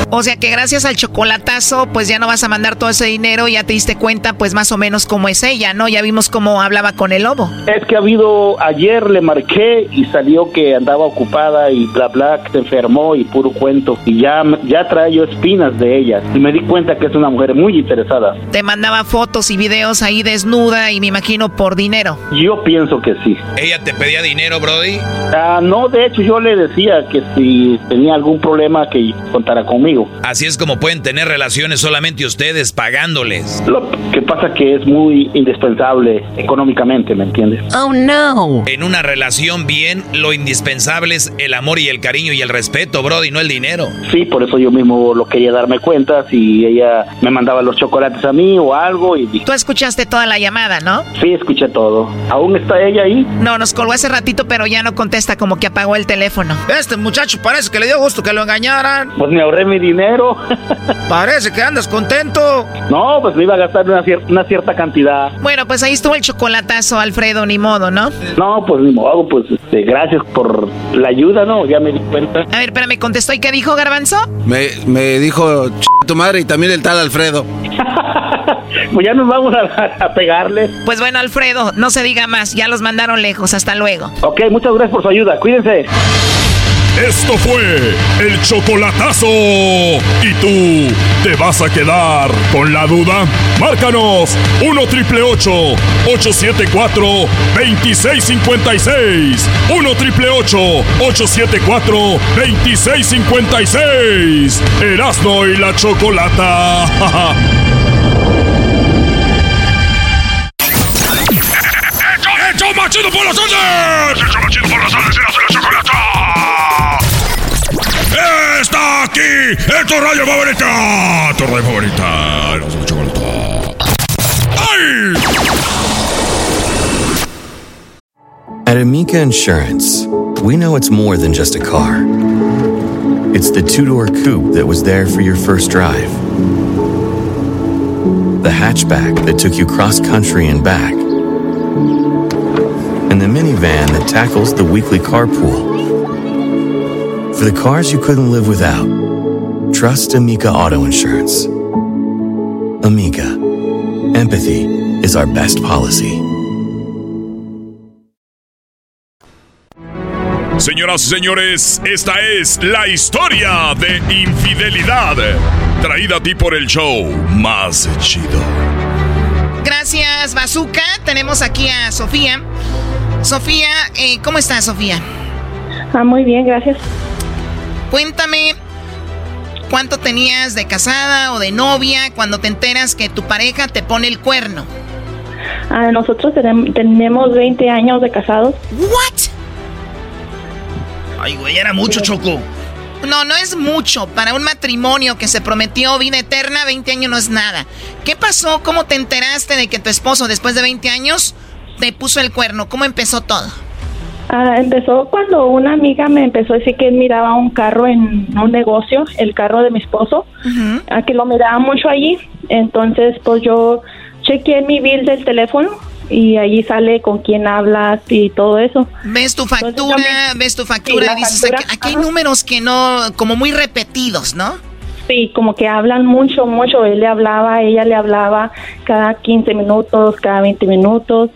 O sea que gracias al chocolatazo, pues ya no vas a mandar todo ese dinero, ya te diste cuenta, pues más o menos cómo es ella, ¿no? Ya vimos cómo hablaba con el lobo. Es que ha habido, ayer le marqué y salió que andaba ocupada y bla bla, que se enfermó y puro cuento. Y ya, ya trae yo espinas de ella. Y me di cuenta que es una mujer muy interesada. Te mandaba fotos y videos ahí desnuda y me imagino por dinero. Yo pienso que sí. ¿Ella te pedía dinero, Brody? Ah, no, de hecho yo le decía que si tenía algún problema que contara conmigo. Así es como pueden tener relaciones solamente ustedes pagándoles. Lo que pasa que es muy indispensable económicamente, ¿me entiendes? Oh, no. En una relación bien, lo indispensable es el amor y el cariño y el respeto, Brody, no el dinero. Sí, por eso yo mismo lo quería darme cuenta si ella me mandaba los chocolates a mí o algo y dije, Tú escuchaste toda la llamada, ¿no? sí, escuché todo. ¿Aún está ella ahí? No, nos colgó hace ratito, pero ya no contesta, como que apagó el teléfono. Este muchacho parece que le dio gusto que lo engañaran. Pues me ahorré mi dinero. Parece que andas contento. No, pues me iba a gastar una, cier- una cierta cantidad. Bueno, pues ahí estuvo el chocolatazo, Alfredo, ni modo, ¿no? No, pues ni modo, pues este, gracias por la ayuda, ¿no? Ya me di cuenta. A ver, espérame, contestó. ¿Y qué dijo Garbanzo? Me, me dijo "Ch- tu madre y también el tal Alfredo. Pues ya nos vamos a, a pegarle. Pues bueno, Alfredo, no se diga más, ya los mandaron lejos, hasta luego. Ok, muchas gracias por su ayuda. Cuídense. Esto fue el chocolatazo. ¿Y tú te vas a quedar con la duda? Márcanos 1 triple 874 2656. 1 triple 874 2656. Erasno y la chocolata. ¡Hecho machido por las tardes! ¡Hecho machido por las tardes! ¡Erasmo y la chocolata! ¡Está aquí! ¡Es tu radio favorita! ¡Tu radio favorita! ¡Erasmo y la chocolata! ¡Ay! At Amica Insurance, we know it's more than just a car. It's the two door coupe that was there for your first drive, the hatchback that took you cross country and back, and the minivan that tackles the weekly carpool. For the cars you couldn't live without, trust Amica Auto Insurance. Amica, empathy is our best policy. Señoras y señores, esta es la historia de infidelidad. Traída a ti por el show más chido. Gracias, Bazooka. Tenemos aquí a Sofía. Sofía, eh, ¿cómo estás, Sofía? Ah, muy bien, gracias. Cuéntame cuánto tenías de casada o de novia cuando te enteras que tu pareja te pone el cuerno. Ah, nosotros tenem- tenemos 20 años de casados. ¿What? Ay, güey, era mucho, Choco. No, no es mucho. Para un matrimonio que se prometió vida eterna, 20 años no es nada. ¿Qué pasó? ¿Cómo te enteraste de que tu esposo, después de 20 años, te puso el cuerno? ¿Cómo empezó todo? Ah, empezó cuando una amiga me empezó a decir que él miraba un carro en un negocio, el carro de mi esposo, a que lo miraba mucho allí. Entonces, pues yo chequeé mi bill del teléfono y allí sale con quién hablas y todo eso. Ves tu factura, ves tu factura Sí, la y dices, factura, aquí, aquí hay números que no, como muy repetidos, ¿no? Sí, como que hablan mucho, mucho. Él le hablaba, ella le hablaba cada 15 minutos, cada 20 minutos.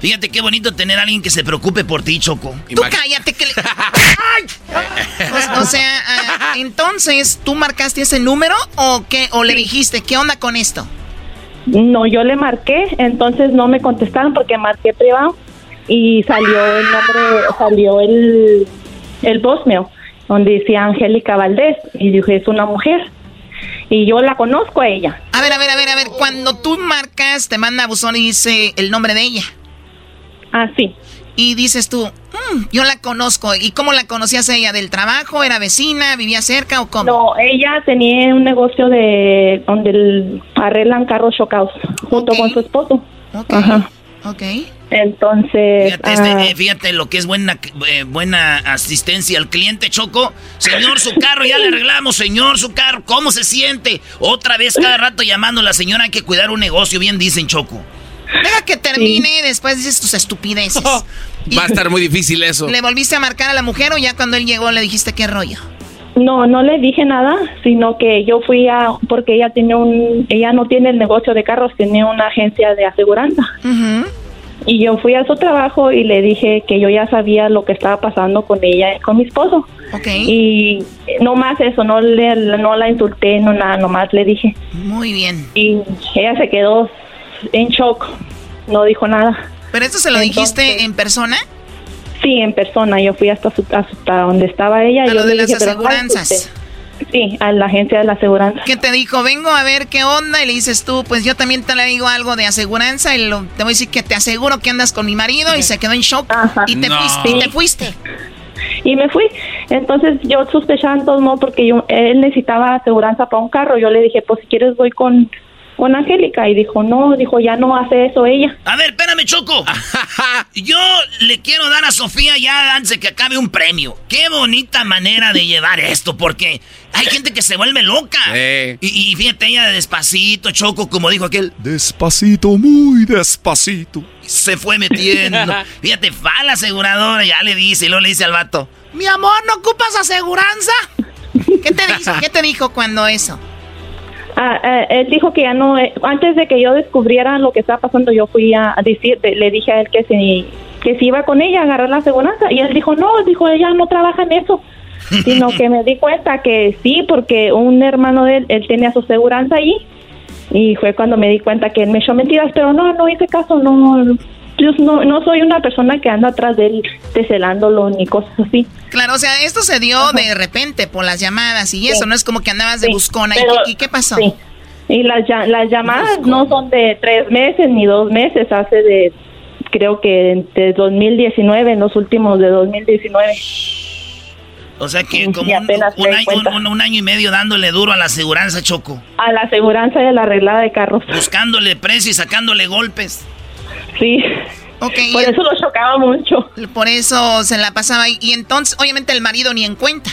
Fíjate qué bonito tener a alguien que se preocupe por ti, Choco. Tú cállate que le... o, o sea, ah, entonces, ¿tú marcaste ese número o qué? ¿O le dijiste, qué onda con esto? No, yo le marqué, entonces no me contestaron porque marqué privado y salió el nombre, salió el, el voicemail donde decía Angélica Valdés y dije, es una mujer. Y yo la conozco a ella. A ver, a ver, a ver, a ver. Cuando tú marcas, te manda a buzón y dice el nombre de ella. Ah, sí. Y dices tú, "Mm, yo la conozco. ¿Y cómo la conocías a ella? ¿Del trabajo? ¿Era vecina? ¿Vivía cerca o cómo? No, ella tenía un negocio de donde arreglan carros chocados junto con su esposo. Ajá. Ok. Entonces, Fíjate, este, ah, eh, fíjate lo que es buena, eh, buena asistencia al cliente, Choco. Señor, su carro ya le arreglamos, señor, su carro, ¿cómo se siente? Otra vez cada rato llamando a la señora, hay que cuidar un negocio, bien dicen, Choco. Deja que termine y después dices tus estupideces. Va a estar muy difícil eso. ¿Le volviste a marcar a la mujer o ya cuando él llegó le dijiste qué rollo? no, no le dije nada, sino que yo fui a porque ella tiene un, ella no tiene el negocio de carros, tiene una agencia de aseguranza. Y yo fui a su trabajo y le dije que yo ya sabía lo que estaba pasando con ella y con mi esposo. Y no más eso, no le no la insulté, no nada, nomás le dije. Muy bien. Y ella se quedó en shock, no dijo nada. ¿Pero esto se lo dijiste en persona? Sí, en persona, yo fui hasta, su- hasta donde estaba ella. A yo lo de le las dije, "Pero no la aseguranzas". Insulté". Sí, a la agencia de la aseguranza. ¿Qué te dijo? Vengo a ver qué onda y le dices tú, pues yo también te le digo algo de aseguranza y lo- te voy a decir que te aseguro que andas con mi marido y se quedó en shock y te No. fuiste. Y te fuiste. Y me fui. Entonces yo sospechaba en todos modos porque yo, él necesitaba aseguranza para un carro. Yo le dije, pues si quieres voy con, con Angélica. Y dijo, no, dijo, ya no hace eso ella. A ver, espérame, Choco. Yo le quiero dar a Sofía ya antes de que acabe un premio. Qué bonita manera de llevar esto, porque hay gente que se vuelve loca. Y, y fíjate, ella despacito, Choco, como dijo aquel. Despacito, muy despacito. Se fue metiendo. Fíjate, va a la aseguradora, ya le dice, y luego le dice al vato. Mi amor, ¿no ocupas aseguranza? ¿Qué te, dice- ¿Qué te dijo cuando eso? Ah, eh, él dijo que ya no, eh, antes de que yo descubriera lo que estaba pasando, yo fui a, a decir, le dije a él que si, que si iba con ella a agarrar la aseguranza. Y él dijo, no, dijo, ella no trabaja en eso. Sino que me di cuenta que sí, porque un hermano de él, él tenía su aseguranza allí. Y fue cuando me di cuenta que él me echó mentiras, pero no, no hice caso, no. Yo no, no soy una persona que anda atrás de él celándolo ni cosas así. Claro, o sea, esto se dio de repente por las llamadas y eso, no es como que andabas de Sí, buscona. ¿Y pero- qué- ¿Y, qué pasó? Sí. Y las, las llamadas no son de tres meses ni dos meses, hace de, creo que de 2019, en los últimos de 2019. O sea que como Y un, año, un- un año y medio dándole duro a la aseguranza, Choco. A la aseguranza de la arreglada de carros. Buscándole precio y sacándole golpes. Sí. Ok. Por eso lo chocaba mucho. Por eso se la pasaba ahí. Y entonces, obviamente, el marido ni en cuenta.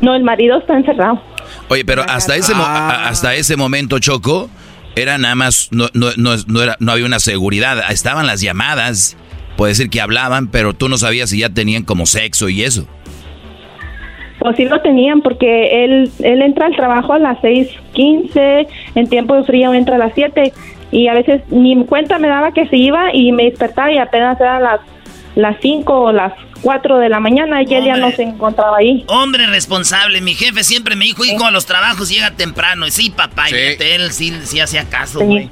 No, el marido está encerrado. Oye, pero hasta ese, mo- a- hasta ese momento, Choco, era nada más, no, no, no, no era, no había una seguridad. Estaban las llamadas, puede decir que hablaban, pero tú no sabías si ya tenían como sexo y eso. Pues sí lo tenían porque él, él entra al trabajo a las 6.15, en tiempo de frío entra a las 7 y a veces ni cuenta me daba que se iba y me despertaba y apenas eran las, las 5 o las 4 de la mañana y él ya no se encontraba ahí. Hombre responsable, mi jefe siempre me dijo, hijo, a los trabajos llega temprano. Y sí, papá, y él sí, sí hacía caso, Sí. güey.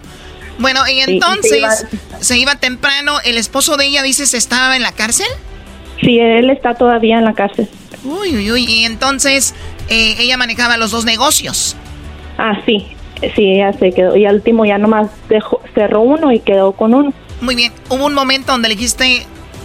Bueno, y se entonces iba- se iba temprano. ¿El esposo de ella, dices, estaba en la cárcel? Sí, él está todavía en la cárcel. Uy, uy, uy. Y entonces eh, ella manejaba los dos negocios. Ah, sí. Sí, ella se quedó. Y al último ya nomás dejó, cerró uno y quedó con uno. Muy bien. ¿Hubo un momento donde le dijiste,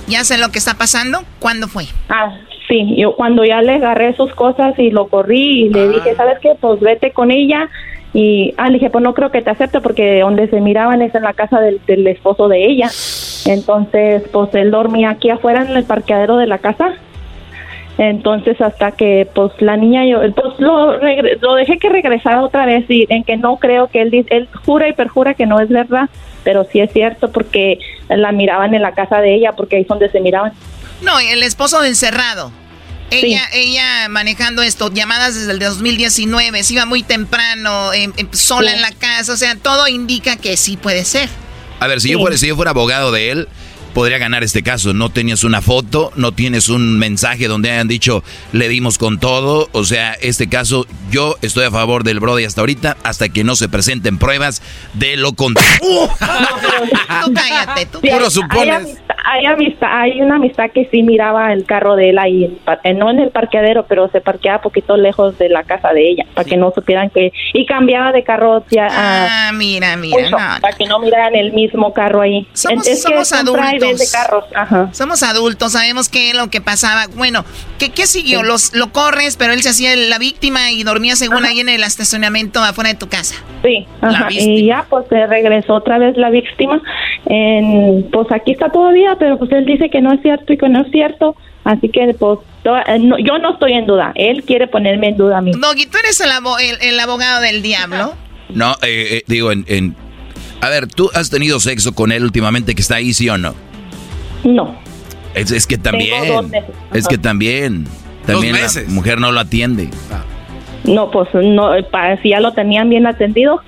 ya sé lo que está pasando? ¿Cuándo fue? Ah, sí, yo cuando ya le agarré sus cosas y lo corrí y le dije, ¿sabes qué? Pues vete con ella. Y ah, le dije, pues no creo que te acepte porque donde se miraban es en la casa del, del esposo de ella. Entonces, pues él dormía aquí afuera en el parqueadero de la casa. Entonces, hasta que pues la niña, yo pues lo, regre- lo dejé que regresara otra vez y en que no creo que él, dice- él jura y perjura que no es verdad, pero sí es cierto porque la miraban en la casa de ella, porque ahí es donde se miraban. No, el esposo del cerrado. Ella, ella manejando esto, llamadas desde el 2019, se iba muy temprano, em, em, sola Sí. en la casa, o sea, todo indica que sí puede ser. A ver, si yo, fuera, si yo fuera abogado de él, podría ganar este caso. No tenías una foto, no tienes un mensaje donde hayan dicho le dimos con todo. O sea, este caso, yo estoy a favor del Brody hasta ahorita, hasta que no se presenten pruebas de lo contrario. Tú cállate, tú Sí, hay- Hay, amistad- hay, amistad- hay una amistad que sí miraba el carro de él ahí, no en el parqueadero, pero se parqueaba poquito lejos de la casa de ella, para que no supieran que... Y cambiaba de carro ya... Ah, mira, mira, no, para que no miraran el mismo carro ahí. Somos, Es adultos. vende carros, ajá. Somos adultos, sabemos qué es lo que pasaba. Bueno, ¿qué, qué siguió? Los, lo corres, pero él se hacía la víctima y dormía según ahí en el estacionamiento afuera de tu casa. Sí, ajá, y ya pues se regresó otra vez la víctima. En, pues aquí está todavía, pero pues él dice que no es cierto y que no es cierto. Así que pues to- eh, no- yo no estoy en duda. Él quiere ponerme en duda a mí. Doggy, tú eres el, abo- el- el abogado del diablo. No, eh, eh, digo, en, en- A ver, ¿tú has tenido sexo con él últimamente que está ahí, sí o no? No. Es, es que Tengo también. dos meses. Es que también. También meses. mujer no lo atiende. No, pues no, para si ya lo tenían bien atendido.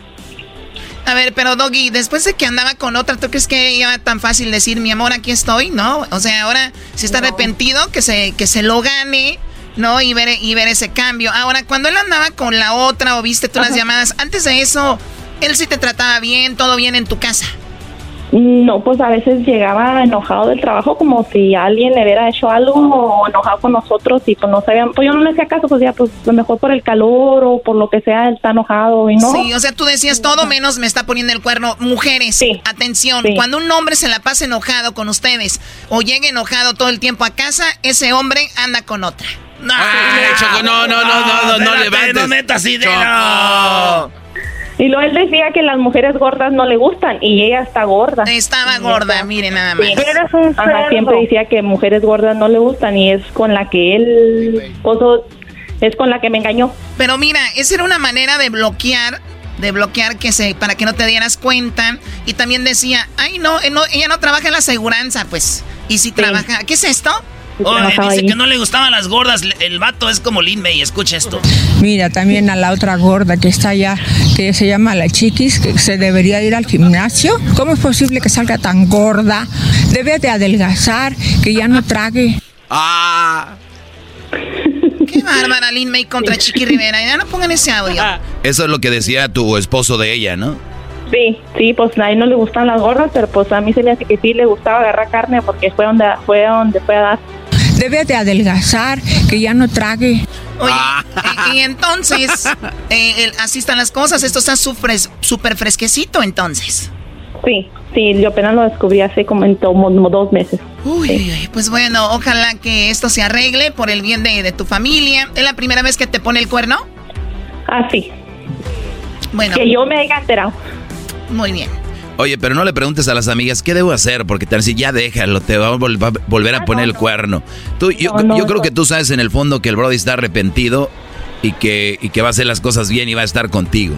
A ver, pero Doggy, después de que andaba con otra, ¿tú crees que iba tan fácil decir, mi amor, aquí estoy? No, o sea, ahora si está arrepentido, que se, que se lo gane, ¿no? Y ver, y ver ese cambio. Ahora, cuando él andaba con la otra o viste tú las llamadas, antes de eso, él sí te trataba bien, todo bien en tu casa. No, pues a veces llegaba enojado del trabajo como si alguien le hubiera hecho algo o enojado con nosotros y pues no sabían, pues yo no le hacía caso, pues ya pues a lo mejor por el calor o por lo que sea él está enojado y no. Sí, o sea, tú decías todo menos me está poniendo el cuerno. Mujeres, atención, Sí. cuando un hombre se la pasa enojado con ustedes o llega enojado todo el tiempo a casa, ese hombre anda con otra. No, Choco, no, no, no, no, no, no levantes. no metas idea. Choco. Y luego él decía que las mujeres gordas no le gustan y ella está gorda. Estaba gorda, mire nada más. Sí. Ajá, siempre decía que mujeres gordas no le gustan y es con la que él, pues, o- es con la que me engañó. Pero mira, esa era una manera de bloquear, de bloquear que se, para que no te dieras cuenta. Y también decía, ay no, eh, no, ella no trabaja en la aseguranza, pues. Y si trabaja, ¿qué es esto? Oye, dice que no le gustaban las gordas. El vato es como Lin May. Escucha esto. Mira, también a la otra gorda que está allá, que se llama la chiquis, que se debería ir al gimnasio. ¿Cómo es posible que salga tan gorda? Debe de adelgazar, que ya no trague. Ah. Qué bárbara Lin May contra Chiqui Rivera. Ya no pongan ese audio. Eso es lo que decía tu esposo de ella, ¿no? Sí, sí, pues a él no le gustan las gordas, pero pues a mí se le hace que sí le gustaba agarrar carne porque fue donde fue donde fue a dar. Debe de adelgazar, que ya no trague. Oye, y, y entonces, eh, el- así están las cosas. Esto está súper súper fresquecito entonces. Sí, sí, yo apenas lo descubrí hace como en como dos meses. Uy, uy, pues bueno, ojalá que esto se arregle por el bien de, de tu familia. ¿Es la primera vez que te pone el cuerno? Ah, sí. Bueno. Que yo me haya enterado. Muy bien. Oye, pero no le preguntes a las amigas qué debo hacer, porque te van a decir, ya déjalo, te va a, vol- va a volver a poner el cuerno. Tú, yo No, no, yo creo que tú sabes en el fondo que el Brody está arrepentido y que, y que va a hacer las cosas bien y va a estar contigo.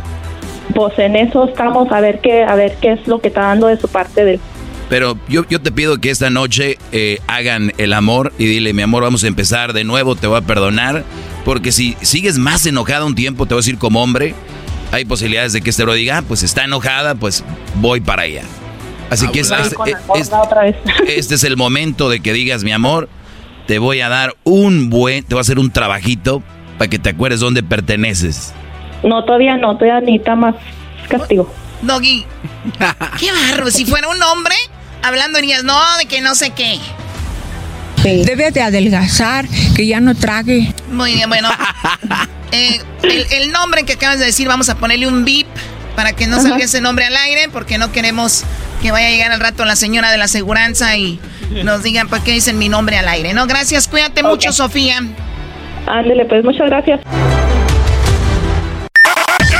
Pues en eso estamos a ver qué a ver qué es lo que está dando de su parte del Pero yo, yo te pido que esta noche eh, hagan el amor y dile, mi amor, vamos a empezar de nuevo, te voy a perdonar. Porque si sigues más enojada un tiempo, te voy a decir como hombre, hay posibilidades de que este bro diga, "Ah, pues está enojada, pues voy para allá. Así que es- Voy este, con la es- gorda otra vez. este es el momento de que digas, mi amor, te voy a dar un buen, te voy a hacer un trabajito para que te acuerdes dónde perteneces. No, todavía no, todavía necesita más castigo. Doggy, qué barro. Si fuera un hombre, hablando dirías, no, de que no sé qué. Debe de adelgazar, que ya no trague. Muy bien, bueno. Eh, el, el nombre que acabas de decir, vamos a ponerle un beep para que no salga ese nombre al aire, porque no queremos que vaya a llegar al rato la señora de la aseguranza y nos digan por qué dicen mi nombre al aire. No, gracias, cuídate mucho, Sofía. Ándele, pues muchas gracias.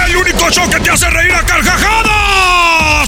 El único show que te hace reír a carcajadas.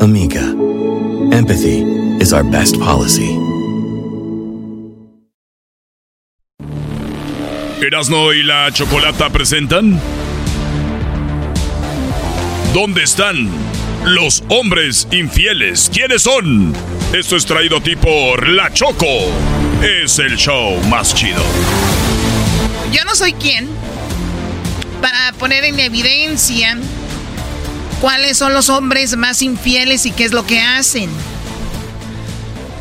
Amica, empathy is our best policy. Erasno y la Chocolata presentan. ¿Dónde están los hombres infieles? ¿Quiénes son? Esto es traído a ti por La Choco. Es el show más chido. Yo no soy quien para poner en evidencia cuáles son los hombres más infieles y qué es lo que hacen.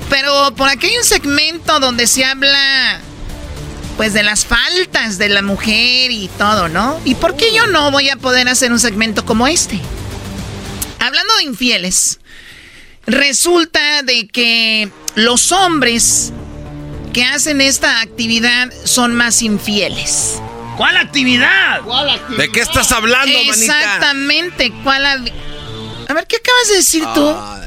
Pero por aquí hay un segmento donde se habla pues de las faltas de la mujer y todo, ¿no? ¿Y por qué yo no voy a poder hacer un segmento como este? Hablando de infieles, resulta de que los hombres que hacen esta actividad son más infieles. ¿Cuál actividad? ¿De qué estás hablando, manita? Exactamente, ¿cuál? A ver, ¿qué acabas de decir tú? Ah,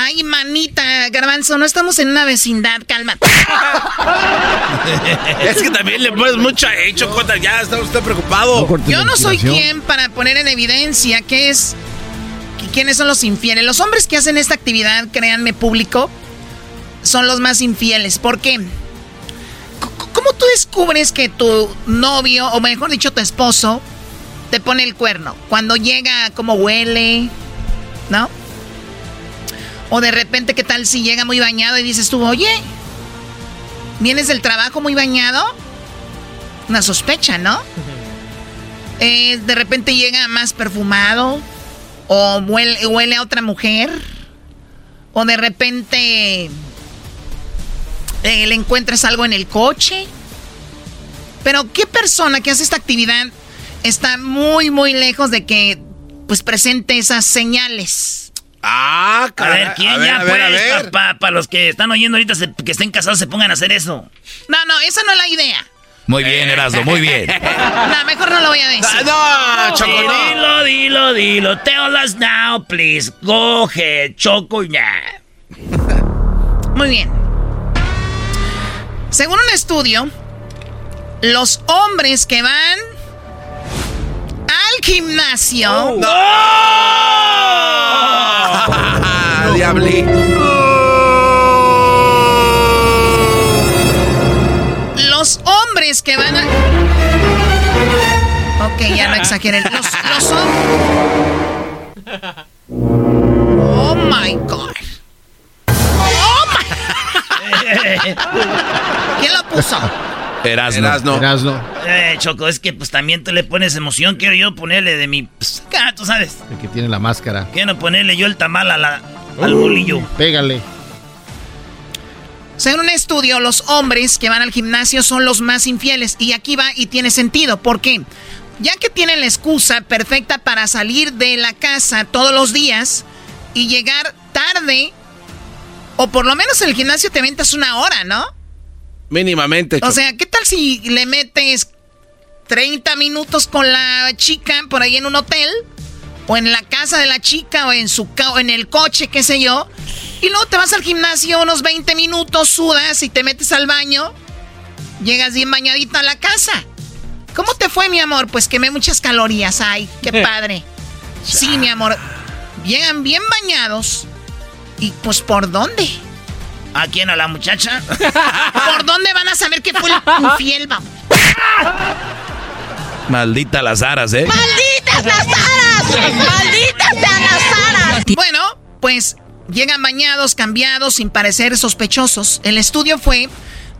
Ay, manita, garbanzo, no estamos en una vecindad, cálmate. es que también le pones mucha hecho, Cota, ya está usted preocupado. Yo no soy quien para poner en evidencia qué es, quiénes son los infieles. Los hombres que hacen esta actividad, créanme público, son los más infieles. ¿Por qué? ¿Cómo tú descubres que tu novio, o mejor dicho, tu esposo, te pone el cuerno? Cuando llega, cómo huele, ¿no? O de repente, ¿qué tal si llega muy bañado y dices tú, oye, vienes del trabajo muy bañado? Una sospecha, ¿no? Eh, de repente llega más perfumado o huele, huele a otra mujer o de repente eh, le encuentras algo en el coche. Pero ¿qué persona que hace esta actividad está muy, muy lejos de que pues presente esas señales? Ah, A ver, ¿quién ya pues? Para los que están oyendo ahorita se- que estén casados se pongan a hacer eso. No, no, esa no es la idea. Muy bien, Erasmo, muy bien. No, mejor no lo voy a decir. Ah, no, Choco, no. Dilo, dilo, dilo. Tell us now, please. Go ahead, Choco, ya. Muy bien. Según un estudio, los hombres que van al gimnasio. Ah, diablito. Los hombres que van a. Ok, ya no exageren. Los, los hombres. Oh my God. ¿Quién lo puso? Erasno. Erasno. Eh, Choco, es que pues también tú le pones emoción. Quiero yo ponerle de mi... Pues, acá, tú sabes. El que tiene la máscara. Quiero ponerle yo el tamal a la, al bolillo. Pégale. Según un estudio, los hombres que van al gimnasio son los más infieles. Y aquí va y tiene sentido. ¿Por qué? Ya que tienen la excusa perfecta para salir de la casa todos los días y llegar tarde, o por lo menos en el gimnasio te ventas una hora, ¿no? Mínimamente. O sea, ¿qué tal si le metes 30 minutos con la chica por ahí en un hotel? O en la casa de la chica, o en, su o en el coche, qué sé yo. Y luego te vas al gimnasio unos 20 minutos, sudas y te metes al baño. Llegas bien bañadita a la casa. ¿Cómo te fue, mi amor? Pues quemé muchas calorías. Ay, qué padre. Sí, mi amor. Llegan bien bañados. ¿Y pues por dónde? ¿A quién? ¿A la muchacha? ¿Por dónde van a saber que fue el infiel, vamos? Maldita las aras, ¿eh? ¡Malditas las aras! ¡Malditas sean las aras! Bueno, pues llegan bañados, cambiados, sin parecer sospechosos. El estudio fue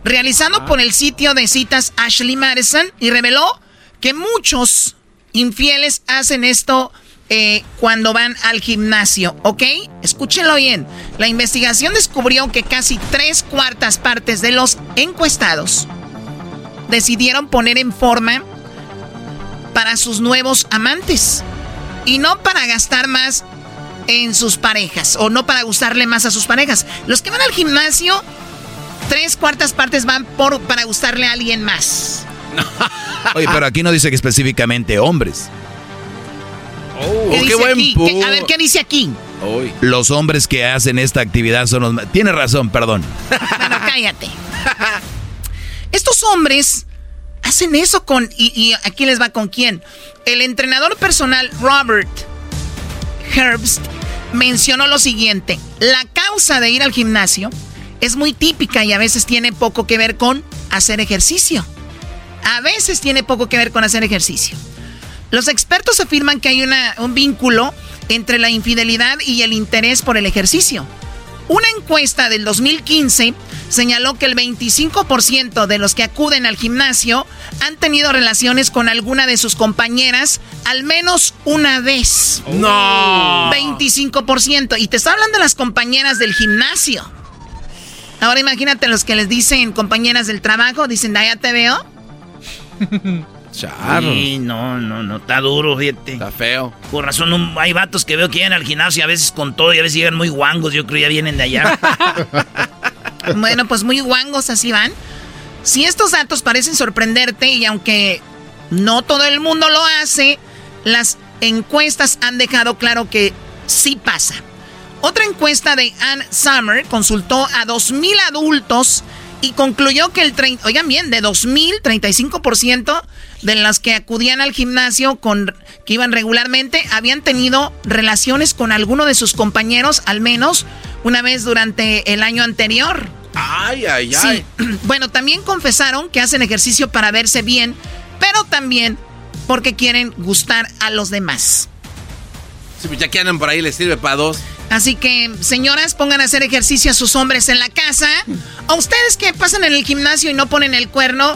realizado por el sitio de citas Ashley Madison y reveló que muchos infieles hacen esto eh, cuando van al gimnasio, ¿ok? Escúchenlo bien. La investigación descubrió que casi tres cuartas partes de los encuestados decidieron poner en forma para sus nuevos amantes y no para gastar más en sus parejas o no para gustarle más a sus parejas. Los que van al gimnasio, tres cuartas partes van por, para gustarle a alguien más. Oye, pero aquí no dice que específicamente hombres. ¿Qué dice aquí? ¿Qué- a ver, ¿qué dice aquí? Los hombres que hacen esta actividad son los... más- Tiene razón, perdón. Bueno, cállate. Estos hombres hacen eso con... Y, y aquí les va con quién. El entrenador personal Robert Herbst mencionó lo siguiente. La causa de ir al gimnasio es muy típica y a veces tiene poco que ver con hacer ejercicio. A veces tiene poco que ver con hacer ejercicio. Los expertos afirman que hay una- un vínculo entre la infidelidad y el interés por el ejercicio. Una encuesta del 2015 señaló que el 25% de los que acuden al gimnasio han tenido relaciones con alguna de sus compañeras al menos una vez. No. 25%. Y te está hablando de las compañeras del gimnasio. Ahora imagínate los que les dicen compañeras del trabajo, dicen, "Ah, ya te veo. Charros. Sí, no, no, no, está duro, fíjate. Está feo. Por razón, un- hay vatos que veo que llegan al gimnasio a veces con todo y a veces llegan muy guangos. Yo creo que ya vienen de allá. Bueno, pues muy guangos así van. Si estos datos parecen sorprenderte y aunque no todo el mundo lo hace, las encuestas han dejado claro que sí pasa. Otra encuesta de Ann Summer consultó a 2.000 adultos y concluyó que el 30, oigan bien, de 2.000, 35% de las que acudían al gimnasio con que iban regularmente habían tenido relaciones con alguno de sus compañeros al menos una vez durante el año anterior. Ay, ay, ay. Sí. Bueno, también confesaron que hacen ejercicio para verse bien, pero también porque quieren gustar a los demás. Sí, pues ya que andan por ahí, les sirve para dos. Así que, señoras, pongan a hacer ejercicio a sus hombres en la casa. O ustedes que pasan en el gimnasio y no ponen el cuerno,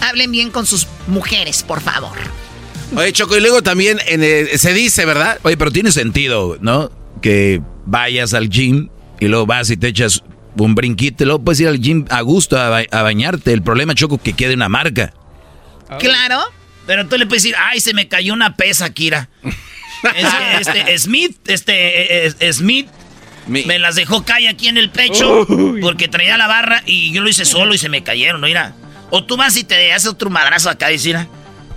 hablen bien con sus mujeres, por favor. Oye, Choco, y luego también en el- se dice, ¿verdad? Oye, pero tiene sentido, ¿no? Que vayas al gym y luego vas y te echas un brinquito y luego puedes ir al gym a gusto a, ba- a bañarte. El problema, Choco, que quede una marca. Claro. Pero tú le puedes decir, ay, se me cayó una pesa, Kira. Es que este Smith, este eh, eh, Smith, me las dejó caer aquí en el pecho porque traía la barra y yo lo hice solo y se me cayeron, ¿no? Mira. O tú vas y te haces otro madrazo acá y decir, "Ah,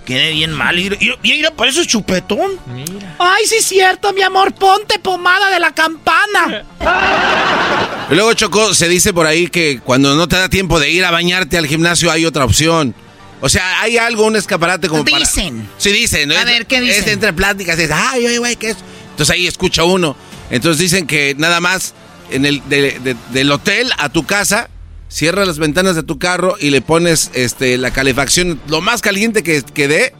quedé bien mal. Y mira, mira, parece chupetón. Ay, sí es cierto, mi amor, ponte pomada de la campana. Y luego, Choco, se dice por ahí que cuando no te da tiempo de ir a bañarte al gimnasio hay otra opción. O sea, hay algo, un escaparate como para- Dicen. Sí, dicen. ¿no? A Es- ver, ¿qué dicen? Es entre pláticas, es, ay, oye, güey, ¿qué es? Entonces ahí escucha uno. Entonces dicen que nada más en el de- de- del hotel a tu casa, cierras las ventanas de tu carro y le pones este la calefacción lo más caliente que, que dé.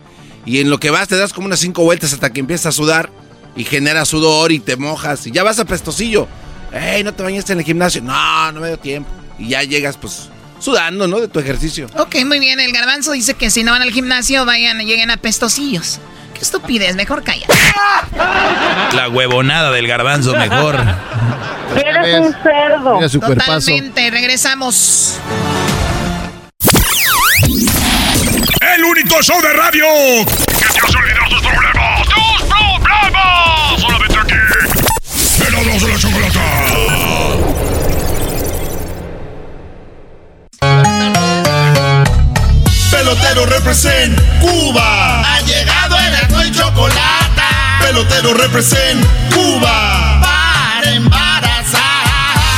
Y en lo que vas te das como unas cinco vueltas hasta que empiezas a sudar y genera sudor y te mojas y ya vas a pestosillo. Ey, ¿no te bañaste en el gimnasio? No, no me dio tiempo. Y ya llegas pues sudando, ¿no? De tu ejercicio. Ok, muy bien. El garbanzo dice que si no van al gimnasio, vayan, lleguen a pestosillos. Qué estupidez, mejor calla. La huevonada del garbanzo mejor. Eres un cerdo. Mira su cuerpazo. Totalmente, regresamos. El único show de radio que te hace olvidar tus problemas. ¡Tus problemas! Solamente aquí. Helados de la chocolata. Pelotero represent Cuba. Ha llegado el y chocolate. Pelotero represent Cuba. Para embarazar.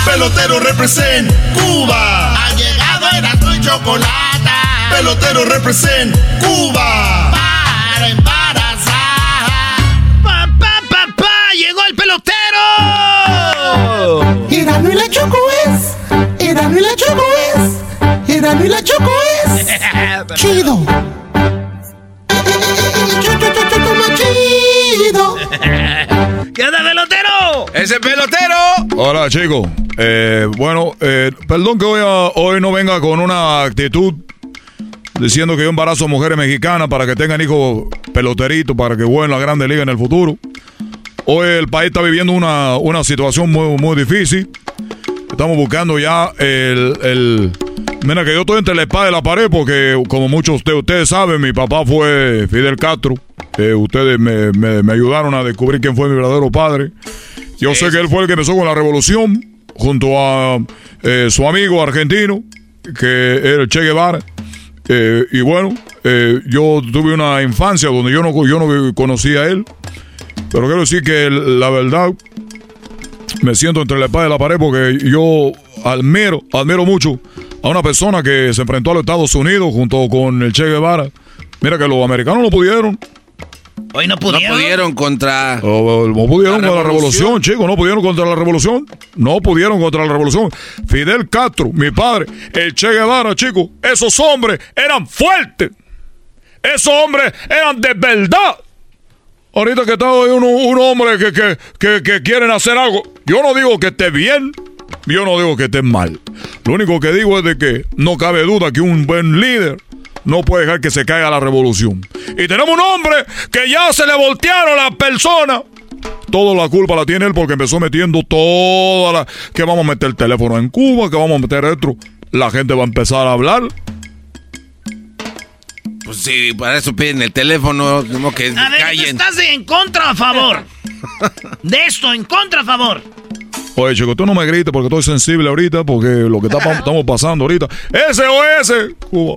Pelotero represent Cuba. Ha llegado el y chocolate. Pelotero represent Cuba. Para embarazar. Chido. Chido. ¿Qué onda, pelotero? ¡Ese pelotero! Hola, chicos. Eh, bueno, eh, perdón que hoy, hoy no venga con una actitud diciendo que yo embarazo a mujeres mexicanas para que tengan hijos peloteritos, para que jueguen la Grande Liga en el futuro. Hoy el país está viviendo una, una situación muy, muy difícil. Estamos buscando ya el, el... Mira que yo estoy entre la espada y la pared porque como muchos de ustedes saben, mi papá fue Fidel Castro. Eh, ustedes me, me- me ayudaron a descubrir quién fue mi verdadero padre. Yo sé que él fue el que empezó con la revolución junto a eh, su amigo argentino, que era el Che Guevara. Eh, y bueno, yo tuve una infancia donde yo no, yo no conocí a él. Pero quiero decir que la verdad, me siento entre la espada y la pared porque yo admiro, admiro mucho a una persona que se enfrentó a los Estados Unidos junto con el Che Guevara. Mira que los americanos no pudieron. Hoy no No pudieron contra. No, no pudieron La contra la revolución. revolución, chicos, no pudieron contra la revolución. No pudieron contra la revolución. Fidel Castro, mi padre, el Che Guevara, chicos, esos hombres eran fuertes. Esos hombres eran de verdad. Ahorita que está uno- un hombre que, que, que, que quieren hacer algo, yo no digo que esté bien, yo no digo que esté mal. Lo único que digo es de que no cabe duda que un buen líder no puede dejar que se caiga la revolución. Y tenemos un hombre que ya se le voltearon las personas. Toda la culpa la tiene él porque empezó metiendo toda la... Que vamos a meter el teléfono en Cuba, que vamos a meter esto. La gente va a empezar a hablar. Pues sí, para eso piden el teléfono, como que A ver, ¿tú callen. ¿estás en contra o a favor? De esto, en contra o a favor. Oye, chico, tú no me grites porque estoy sensible ahorita, porque lo que está estamos pasando ahorita. SOS, Cuba.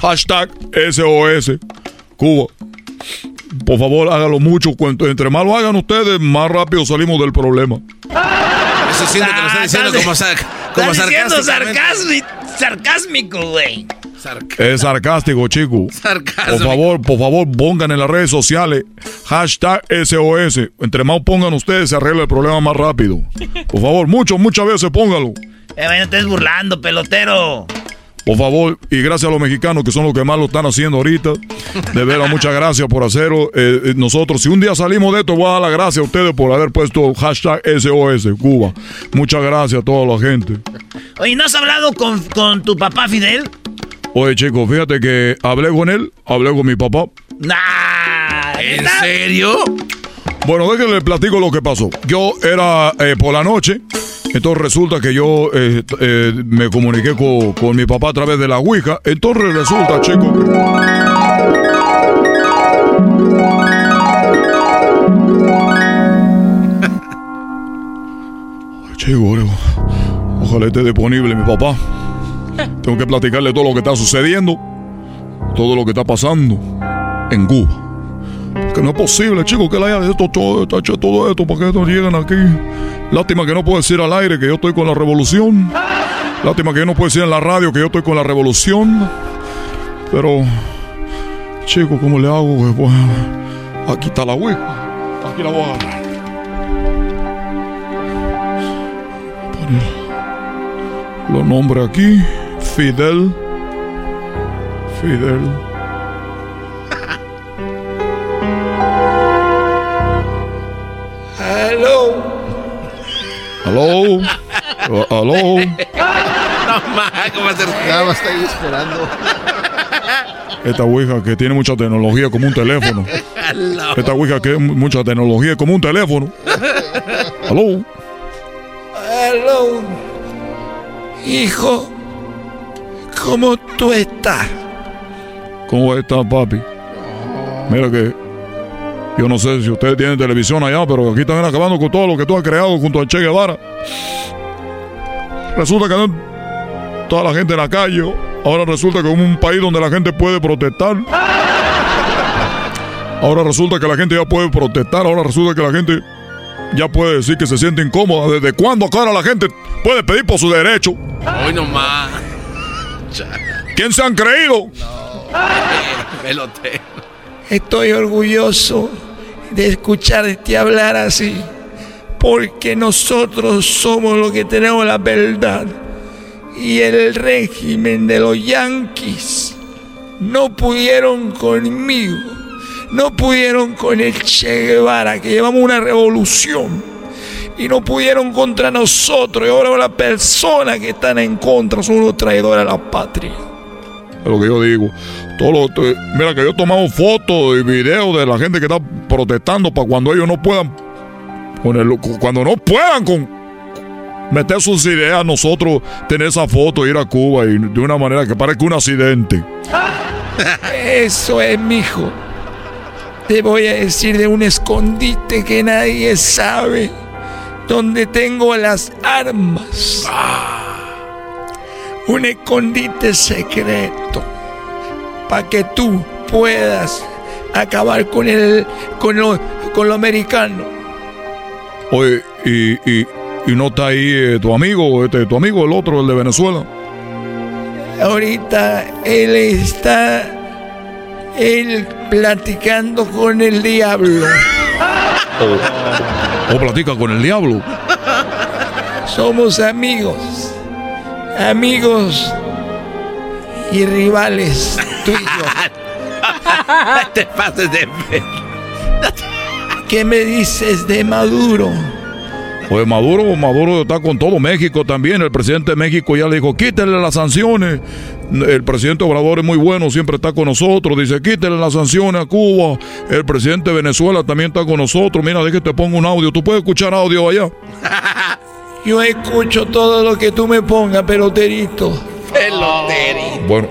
Hashtag SOS, Cuba. Por favor, hágalo mucho. Entre más lo hagan ustedes, más rápido salimos del problema. Eso siento que lo está diciendo como, sa- sarcásmico, güey. Es sarcástico, chico. Sarcasmo. Por favor, por favor, pongan en las redes sociales hashtag SOS. Entre más pongan ustedes, se arregla el problema más rápido. Por favor, mucho, muchas veces póngalo. Eh, güey, no estés burlando, pelotero. Por favor, y gracias a los mexicanos que son los que más lo están haciendo ahorita. De veras, muchas gracias por hacerlo. Eh, eh, nosotros, si un día salimos de esto, voy a dar las gracias a ustedes por haber puesto hashtag SOS Cuba. Muchas gracias a toda la gente. Oye, ¿no has hablado con, con tu papá Fidel? Oye, chicos, fíjate que hablé con él, hablé con mi papá. Nah. ¿En serio? Bueno, déjenme le platico lo que pasó. Yo era eh, por la noche, entonces resulta que yo eh, eh, me comuniqué con, con mi papá a través de la Ouija. Entonces resulta, chicos, que... Chico, ojalá esté disponible mi papá. Tengo que platicarle todo lo que está sucediendo, todo lo que está pasando en Cuba. Que no es posible, chicos, que le haya hecho todo, hecho todo esto para que estos lleguen aquí. Lástima que no puedo decir al aire que yo estoy con la revolución. Lástima que yo no puedo decir en la radio que yo estoy con la revolución. Pero, chicos, ¿cómo le hago? Pues, aquí está la web. Aquí la voy a agarrar. Poner los nombres aquí. Fidel. Fidel. Aló. Uh, aló. No más, ¿cómo hacer? Nada más está ahí esperando. Esta ouija que tiene mucha tecnología como un teléfono. Hello. Esta ouija que es mucha tecnología como un teléfono. Aló. Hello. Hijo, ¿cómo tú estás? ¿Cómo está, papi? Mira que yo no sé si ustedes tienen televisión allá, pero aquí están acabando con todo lo que tú has creado junto a Che Guevara. Resulta que no- toda la gente en la calle, ahora resulta que es un país donde la gente puede protestar. Ahora resulta que la gente ya puede protestar, ahora resulta que la gente ya puede decir que se siente incómoda. ¿Desde cuándo acá ahora la gente puede pedir por su derecho? Hoy nomás. ¿Quién se han creído? Pelotero. Estoy orgulloso de escucharte hablar así, porque nosotros somos los que tenemos la verdad. Y el régimen de los yanquis no pudieron conmigo, no pudieron con el Che Guevara, que llevamos una revolución. Y no pudieron contra nosotros. Y ahora las personas que están en contra son unos traidores a la patria. Es lo que yo digo. Todo lo- mira que yo he tomado fotos y videos de la gente que está protestando para cuando ellos no puedan cuando no puedan con meter sus ideas, nosotros tener esa foto, ir a Cuba y de una manera que parezca un accidente. Eso es, mijo. Te voy a decir de un escondite que nadie sabe. Donde tengo las armas. Un escondite secreto. Para que tú puedas acabar con el. con lo, con lo americano. Oye, y, y, y no está ahí eh, tu amigo, este, tu amigo, el otro, el de Venezuela. Ahorita él está. Él platicando con el diablo. O, o platica con el diablo. Somos amigos. Amigos y rivales tú y yo. te pases de ¿Qué me dices de Maduro? Pues Maduro, Maduro está con todo México también. El presidente de México ya le dijo, quítenle las sanciones. El presidente Obrador es muy bueno, siempre está con nosotros. Dice, quítenle las sanciones a Cuba. El presidente de Venezuela también está con nosotros. Mira, déjate te pongo un audio. ¿Tú puedes escuchar audio allá? Yo escucho todo lo que tú me pongas, peloterito. Bueno,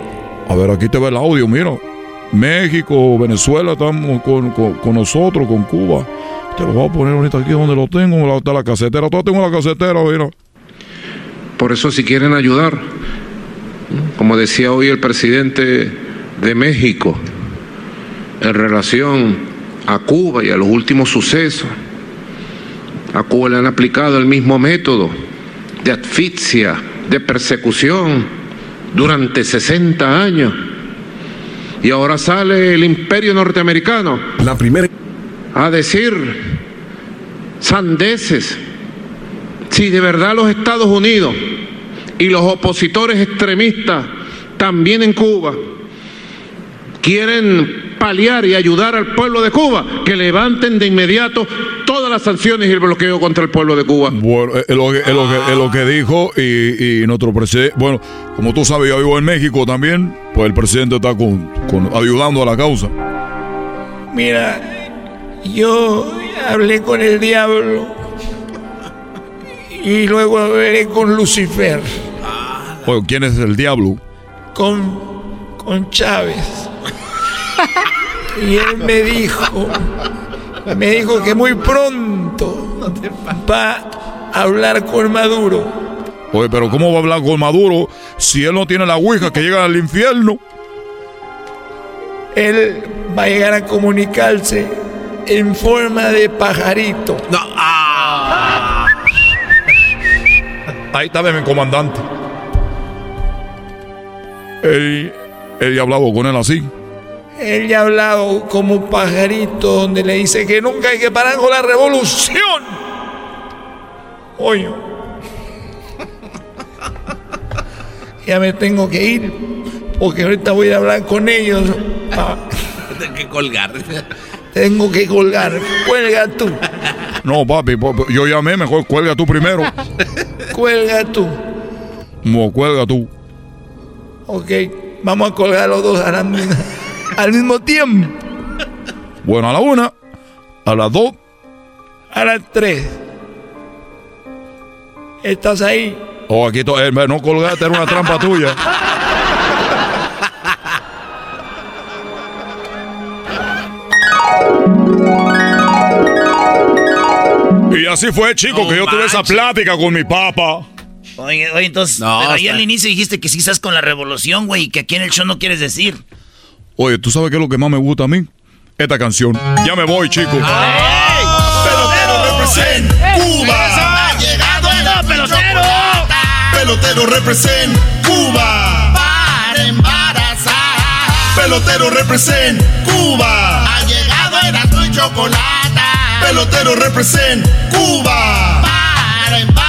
a ver, aquí te ve el audio, mira. México, Venezuela, estamos con, con- con nosotros, con Cuba. Te lo voy a poner ahorita aquí donde lo tengo, la- está la casetera. Todo tengo la casetera, mira. Por eso si quieren ayudar, como decía hoy el presidente de México, en relación a Cuba y a los últimos sucesos, a Cuba le han aplicado el mismo método de asfixia, de persecución durante 60 años. Y ahora sale el imperio norteamericano. La primera. A decir sandeces. Si de verdad los Estados Unidos y los opositores extremistas también en Cuba quieren paliar y ayudar al pueblo de Cuba, que levanten de inmediato todas las sanciones y el bloqueo contra el pueblo de Cuba. Bueno, es lo que, es lo que, es lo que dijo y, y nuestro presidente, bueno, como tú sabes, yo vivo en México también, pues el presidente está con, con- ayudando a la causa. Mira, yo hablé con el diablo y luego hablaré con Lucifer, Oye, ¿quién es el diablo? con, con Chávez. Y él me dijo, me dijo que muy pronto va a hablar con Maduro. Oye, pero ¿cómo va a hablar con Maduro si él no tiene la ouija que llega al infierno? Él va a llegar a comunicarse en forma de pajarito. No, ah. Ahí está mi comandante. Él, él ya ha hablado con él así. Él ya ha hablado como pajarito donde le dice que nunca hay que parar con la revolución. Oye. Ya me tengo que ir porque ahorita voy a hablar con ellos. Ah, Tengo que colgar. tengo que colgar. Cuelga tú. No, papi, papi, yo llamé, mejor cuelga tú primero. Cuelga tú. No, cuelga tú. Ok. Vamos a colgar los dos a la al mismo tiempo. Bueno, a la una, a las dos. A las tres. ¿Estás ahí? O aquí to- eh, no colgaste, era una trampa tuya. Y así fue, chico, que yo tuve esa plática con mi papá. Oye, oye, entonces, No, pero ahí al inicio dijiste que sí estás con la revolución, güey, y que aquí en el show no quieres decir. Oye, ¿tú sabes qué es lo que más me gusta a mí? Esta canción. Ya me voy, chico. Pelotero represent Cuba. Ha llegado el pelotero. Pelotero represent Cuba. Para embarazar. Pelotero represent Cuba. Ha llegado el y chocolate. Pelotero represent Cuba. Para embarazar.